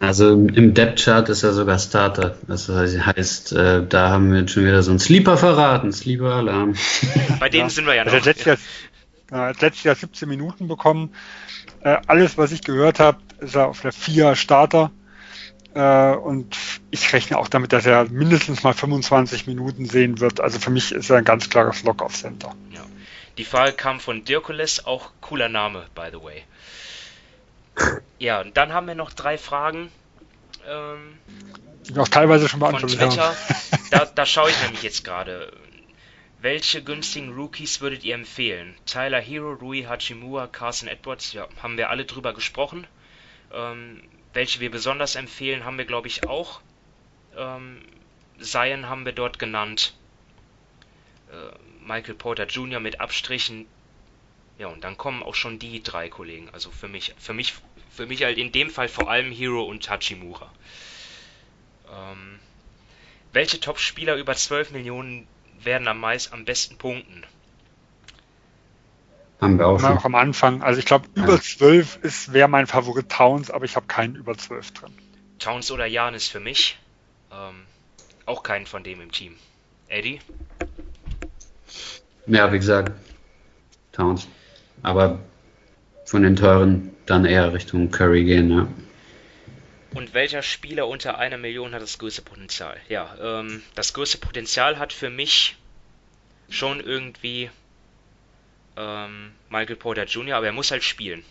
Also im Depth Chart ist er sogar Starter. Das heißt, äh, da haben wir jetzt schon wieder so einen Sleeper verraten, Sleeper Alarm. Bei dem ja. sind wir ja noch. Also letztes, Jahr, ja. letztes Jahr 17 Minuten bekommen. Äh, alles, was ich gehört habe, ist er auf der 4 Starter. Äh, und ich rechne auch damit, dass er mindestens mal 25 Minuten sehen wird. Also für mich ist er ein ganz klares Lock auf Center. Ja. Die Frage kam von Dirkules, auch cooler Name, by the way. Ja, und dann haben wir noch drei Fragen. Ähm, die auch teilweise schon beantwortet Von Twitter. Da, da schaue ich nämlich jetzt gerade. Welche günstigen Rookies würdet ihr empfehlen? Tyler Hero, Rui Hachimura, Carson Edwards, ja, haben wir alle drüber gesprochen. Ähm, welche wir besonders empfehlen, haben wir glaube ich auch. Ähm, Zion haben wir dort genannt. Äh, Michael Porter Jr. mit Abstrichen. Ja, und dann kommen auch schon die drei Kollegen. Also für mich, für mich, für mich halt in dem Fall vor allem Hero und Tachimura. Ähm, welche Top-Spieler über 12 Millionen werden am meisten, am besten punkten? Haben wir auch schon. Auch am Anfang. Also ich glaube, über 12 ist wäre mein Favorit Towns, aber ich habe keinen über 12 drin. Towns oder Jan ist für mich. Ähm, auch keinen von dem im Team. Eddie? Ja, wie gesagt, Towns. Aber von den teuren dann eher Richtung Curry gehen, ja. Und welcher Spieler unter einer Million hat das größte Potenzial? Ja, ähm, das größte Potenzial hat für mich schon irgendwie ähm, Michael Porter Jr., aber er muss halt spielen.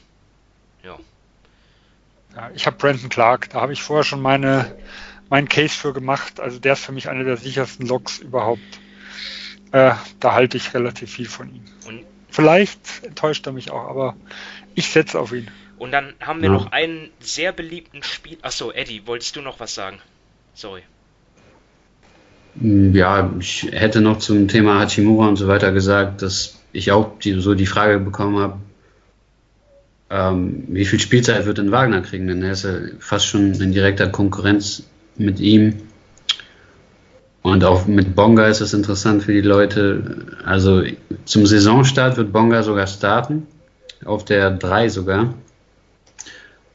Ja. ja ich habe Brandon Clark, da habe ich vorher schon meine, meinen Case für gemacht. Also der ist für mich einer der sichersten Loks überhaupt. Äh, da halte ich relativ viel von ihm. Und Vielleicht enttäuscht er mich auch, aber ich setze auf ihn. Und dann haben wir ja. noch einen sehr beliebten Spiel. Achso, Eddie, wolltest du noch was sagen? Sorry. Ja, ich hätte noch zum Thema Hachimura und so weiter gesagt, dass ich auch die, so die Frage bekommen habe, ähm, wie viel Spielzeit wird denn Wagner kriegen? Denn er ist ja fast schon in direkter Konkurrenz mit ihm. Und auch mit Bonga ist es interessant für die Leute. Also zum Saisonstart wird Bonga sogar starten, auf der 3 sogar.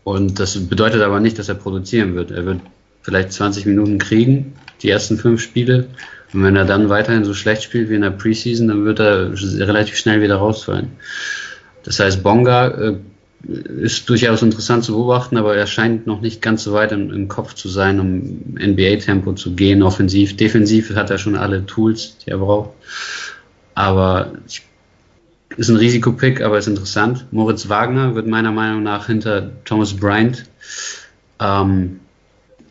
Und das bedeutet aber nicht, dass er produzieren wird. Er wird vielleicht 20 Minuten kriegen, die ersten fünf Spiele. Und wenn er dann weiterhin so schlecht spielt wie in der Preseason, dann wird er relativ schnell wieder rausfallen. Das heißt, Bonga äh, ist durchaus interessant zu beobachten, aber er scheint noch nicht ganz so weit im, im Kopf zu sein, um NBA-Tempo zu gehen, offensiv. Defensiv hat er schon alle Tools, die er braucht. Aber ist ein Risikopick, aber ist interessant. Moritz Wagner wird meiner Meinung nach hinter Thomas Bryant ähm,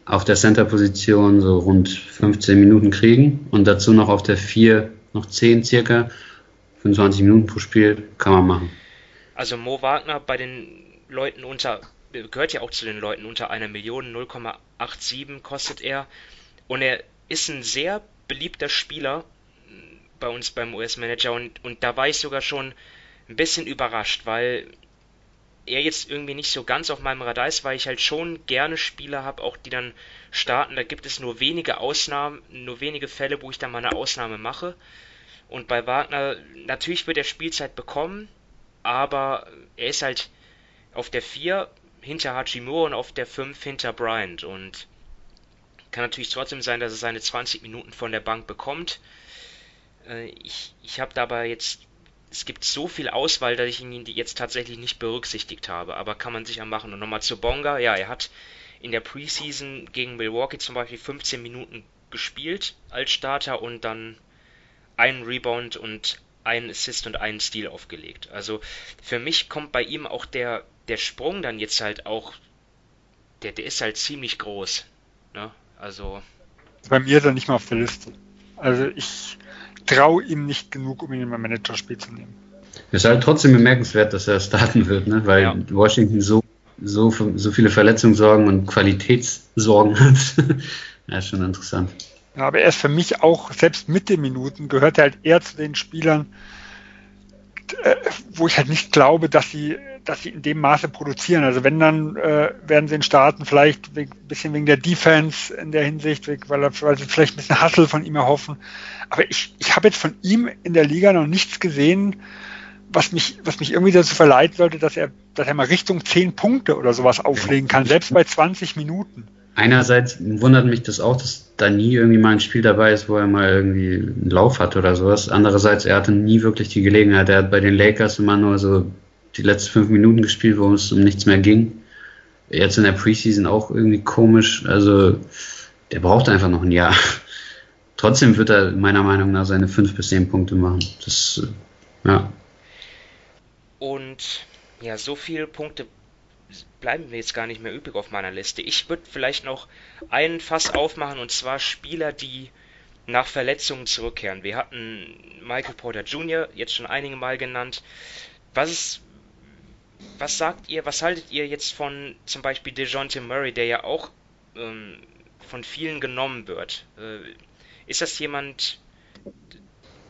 auf der Center-Position so rund 15 Minuten kriegen und dazu noch auf der 4 noch 10 circa. 25 Minuten pro Spiel kann man machen. Also Mo Wagner bei den Leuten unter, gehört ja auch zu den Leuten unter einer Million, 0,87 kostet er. Und er ist ein sehr beliebter Spieler bei uns beim US-Manager und, und da war ich sogar schon ein bisschen überrascht, weil er jetzt irgendwie nicht so ganz auf meinem Radar ist, weil ich halt schon gerne Spieler habe, auch die dann starten. Da gibt es nur wenige Ausnahmen, nur wenige Fälle, wo ich dann mal eine Ausnahme mache. Und bei Wagner, natürlich wird er Spielzeit bekommen, aber er ist halt auf der 4 hinter Hachimura und auf der 5 hinter Bryant und kann natürlich trotzdem sein, dass er seine 20 Minuten von der Bank bekommt. Äh, ich ich habe dabei jetzt, es gibt so viel Auswahl, dass ich ihn jetzt tatsächlich nicht berücksichtigt habe, aber kann man sicher machen. Und nochmal zu Bonga, ja, er hat in der Preseason gegen Milwaukee zum Beispiel 15 Minuten gespielt als Starter und dann einen Rebound und einen Assist und einen Steal aufgelegt. Also für mich kommt bei ihm auch der, der Sprung dann jetzt halt auch, der, der ist halt ziemlich groß. Ne? Also. Bei mir ist er nicht mal auf der Liste. Also ich traue ihm nicht genug, um ihn in mein Managerspiel zu nehmen. Es ist halt trotzdem bemerkenswert, dass er starten wird, ne? weil ja. Washington so, so, so viele Verletzungssorgen und Qualitätssorgen hat. ja, ist schon interessant. Ja, aber er ist für mich auch, selbst mit den Minuten, gehört er halt eher zu den Spielern, äh, wo ich halt nicht glaube, dass sie, dass sie in dem Maße produzieren. Also wenn, dann äh, werden sie in starten, vielleicht ein bisschen wegen der Defense in der Hinsicht, weil, er, weil sie vielleicht ein bisschen Hustle von ihm erhoffen. Aber ich, ich habe jetzt von ihm in der Liga noch nichts gesehen, was mich, was mich irgendwie dazu verleiten sollte, dass er, dass er mal Richtung 10 Punkte oder sowas auflegen kann, selbst bei 20 Minuten einerseits wundert mich das auch, dass da nie irgendwie mal ein Spiel dabei ist, wo er mal irgendwie einen Lauf hat oder sowas. Andererseits, er hatte nie wirklich die Gelegenheit. Er hat bei den Lakers immer nur so die letzten fünf Minuten gespielt, wo es um nichts mehr ging. Jetzt in der Preseason auch irgendwie komisch. Also, der braucht einfach noch ein Jahr. Trotzdem wird er meiner Meinung nach seine fünf bis zehn Punkte machen. Das, ja. Und ja, so viele Punkte bleiben mir jetzt gar nicht mehr übrig auf meiner Liste. Ich würde vielleicht noch einen Fass aufmachen und zwar Spieler, die nach Verletzungen zurückkehren. Wir hatten Michael Porter Jr. jetzt schon einige Mal genannt. Was was sagt ihr, was haltet ihr jetzt von zum Beispiel DeJounte Murray, der ja auch ähm, von vielen genommen wird? Äh, ist das jemand,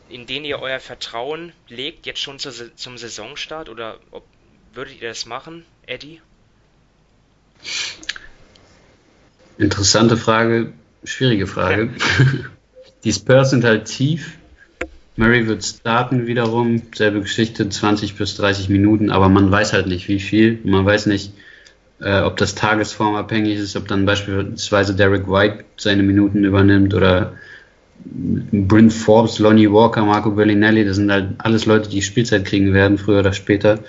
in den ihr euer Vertrauen legt, jetzt schon zu, zum Saisonstart oder ob, würdet ihr das machen, Eddie? Interessante Frage, schwierige Frage. Die Spurs sind halt tief. Murray wird starten wiederum, selbe Geschichte, 20 bis 30 Minuten, aber man weiß halt nicht, wie viel. Man weiß nicht, äh, ob das tagesformabhängig ist, ob dann beispielsweise Derek White seine Minuten übernimmt oder Bryn Forbes, Lonnie Walker, Marco Bellinelli, das sind halt alles Leute, die Spielzeit kriegen werden, früher oder später.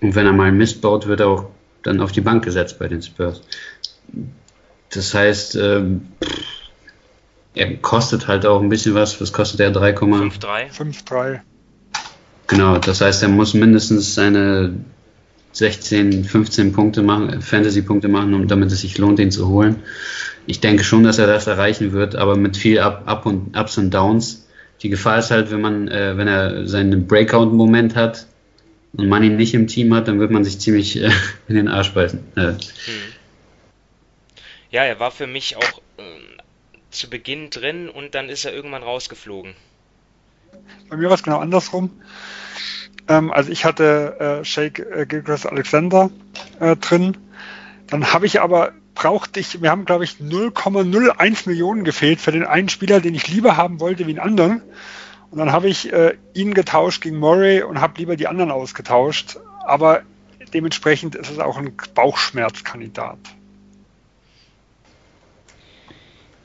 Und wenn er mal Mist baut, wird er auch dann auf die Bank gesetzt bei den Spurs. Das heißt, ähm, er kostet halt auch ein bisschen was. Was kostet er? 3,53? 5,3. Genau, das heißt, er muss mindestens seine 16, 15 Punkte machen, Fantasy-Punkte machen, um damit es sich lohnt, ihn zu holen. Ich denke schon, dass er das erreichen wird, aber mit viel Up, Up und Ups und Downs. Die Gefahr ist halt, wenn man, äh, wenn er seinen Breakout-Moment hat und man ihn nicht im Team hat, dann wird man sich ziemlich äh, in den Arsch beißen. Äh. Hm. Ja, er war für mich auch äh, zu Beginn drin und dann ist er irgendwann rausgeflogen. Bei mir war es genau andersrum. Ähm, also ich hatte äh, Shake äh, Gilchrist Alexander äh, drin. Dann habe ich aber brauchte ich, wir haben glaube ich 0,01 Millionen gefehlt für den einen Spieler, den ich lieber haben wollte wie den anderen. Und dann habe ich äh, ihn getauscht gegen Murray und habe lieber die anderen ausgetauscht. Aber dementsprechend ist es auch ein Bauchschmerzkandidat.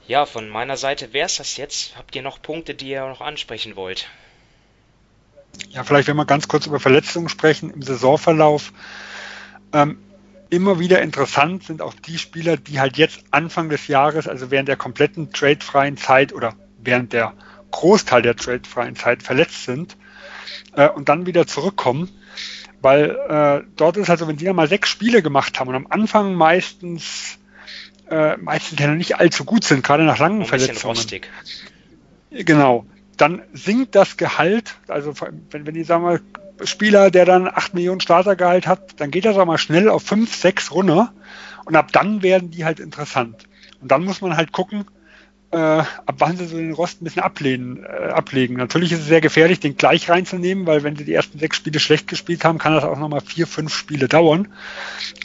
Ja, von meiner Seite wäre es das jetzt. Habt ihr noch Punkte, die ihr noch ansprechen wollt? Ja, vielleicht wenn wir ganz kurz über Verletzungen sprechen im Saisonverlauf. Ähm, immer wieder interessant sind auch die Spieler, die halt jetzt Anfang des Jahres, also während der kompletten tradefreien Zeit oder während der Großteil der tradefreien Zeit verletzt sind äh, und dann wieder zurückkommen. Weil äh, dort ist also, wenn die dann mal sechs Spiele gemacht haben und am Anfang meistens äh, meistens ja noch nicht allzu gut sind, gerade nach langen Ein Verletzungen. Rostig. Genau. Dann sinkt das Gehalt, also wenn, wenn die sagen wir, Spieler, der dann 8 Millionen Startergehalt hat, dann geht das auch mal schnell auf 5, 6 runter und ab dann werden die halt interessant. Und dann muss man halt gucken, äh, ab wann sie so den Rost ein bisschen ablehnen, äh, ablegen. Natürlich ist es sehr gefährlich, den gleich reinzunehmen, weil wenn sie die ersten sechs Spiele schlecht gespielt haben, kann das auch nochmal vier, fünf Spiele dauern.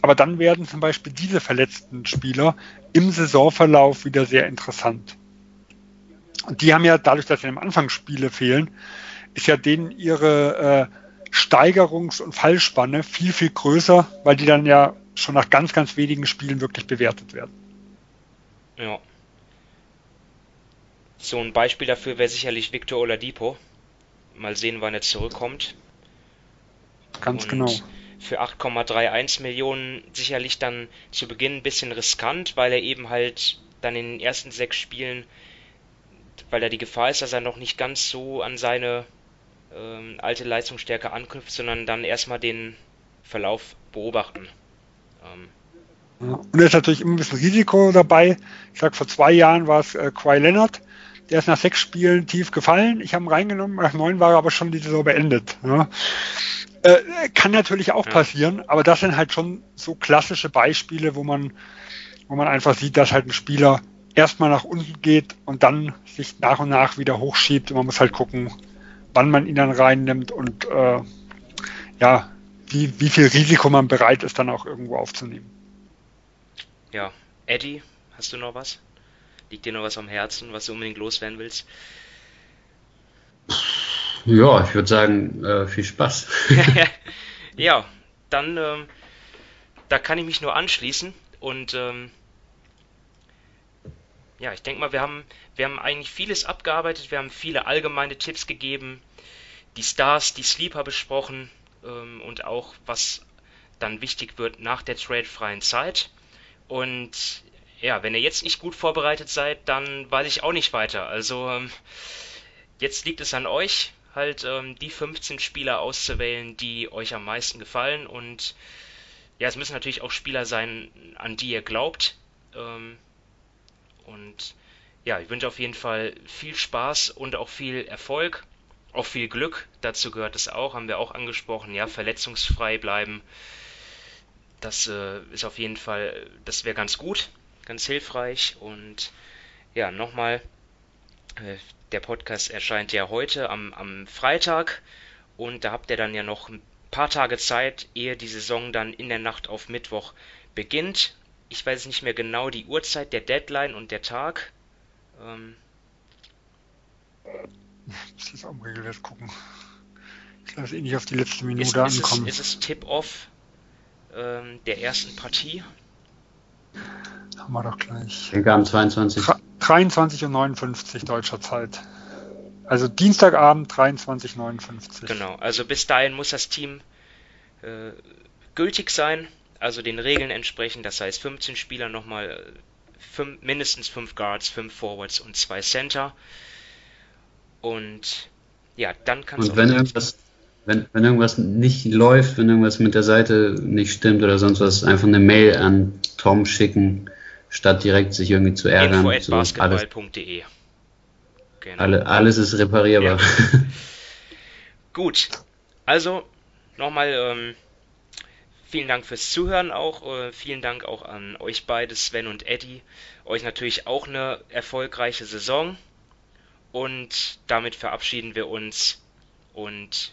Aber dann werden zum Beispiel diese verletzten Spieler im Saisonverlauf wieder sehr interessant. Und die haben ja dadurch, dass sie am Anfang Spiele fehlen, ist ja denen ihre äh, Steigerungs- und Fallspanne viel, viel größer, weil die dann ja schon nach ganz, ganz wenigen Spielen wirklich bewertet werden. Ja. So ein Beispiel dafür wäre sicherlich Victor Oladipo. Mal sehen, wann er zurückkommt. Ganz Und genau. Für 8,31 Millionen sicherlich dann zu Beginn ein bisschen riskant, weil er eben halt dann in den ersten sechs Spielen, weil da die Gefahr ist, dass er noch nicht ganz so an seine ähm, alte Leistungsstärke anknüpft, sondern dann erstmal den Verlauf beobachten. Ähm, und da ist natürlich immer ein bisschen Risiko dabei. Ich sag, vor zwei Jahren war es äh, Kawhi Leonard, der ist nach sechs Spielen tief gefallen. Ich habe ihn reingenommen, nach neun war er aber schon die Saison beendet. Ja. Äh, kann natürlich auch ja. passieren, aber das sind halt schon so klassische Beispiele, wo man, wo man einfach sieht, dass halt ein Spieler erstmal nach unten geht und dann sich nach und nach wieder hochschiebt. Und man muss halt gucken, wann man ihn dann reinnimmt und äh, ja, wie, wie viel Risiko man bereit ist, dann auch irgendwo aufzunehmen. Ja, Eddie, hast du noch was? Liegt dir noch was am Herzen, was du unbedingt loswerden willst? Ja, ich würde sagen, äh, viel Spaß. ja, dann, ähm, da kann ich mich nur anschließen und ähm, ja, ich denke mal, wir haben, wir haben eigentlich vieles abgearbeitet, wir haben viele allgemeine Tipps gegeben, die Stars, die Sleeper besprochen ähm, und auch was dann wichtig wird nach der tradefreien Zeit. Und ja, wenn ihr jetzt nicht gut vorbereitet seid, dann weiß ich auch nicht weiter. Also ähm, jetzt liegt es an euch, halt ähm, die 15 Spieler auszuwählen, die euch am meisten gefallen. Und ja, es müssen natürlich auch Spieler sein, an die ihr glaubt. Ähm, und ja, ich wünsche auf jeden Fall viel Spaß und auch viel Erfolg, auch viel Glück. Dazu gehört es auch, haben wir auch angesprochen. Ja, verletzungsfrei bleiben. Das äh, ist auf jeden Fall, das wäre ganz gut ganz hilfreich. Und ja, nochmal, äh, der Podcast erscheint ja heute am, am Freitag und da habt ihr dann ja noch ein paar Tage Zeit, ehe die Saison dann in der Nacht auf Mittwoch beginnt. Ich weiß nicht mehr genau die Uhrzeit, der Deadline und der Tag. Ähm, muss im Regelwert gucken. Ich lasse eh nicht auf die letzte Minute ist, ankommen. Ist es, ist es Tip-Off ähm, der ersten Partie? Haben wir doch gleich. Ich am 22. 23 und 59 deutscher Zeit. Also Dienstagabend 23.59. Genau, also bis dahin muss das Team äh, gültig sein, also den Regeln entsprechend. Das heißt 15 Spieler nochmal, äh, fünf, mindestens 5 Guards, 5 Forwards und 2 Center. Und ja, dann kannst du. Und wenn irgendwas, wenn, wenn irgendwas nicht läuft, wenn irgendwas mit der Seite nicht stimmt oder sonst was, einfach eine Mail an Tom schicken, statt direkt sich irgendwie zu ärgern. So, alles. Genau. alle, alles ist reparierbar. Gut, also nochmal ähm, vielen Dank fürs Zuhören auch. Äh, vielen Dank auch an euch beide, Sven und Eddie. Euch natürlich auch eine erfolgreiche Saison. Und damit verabschieden wir uns und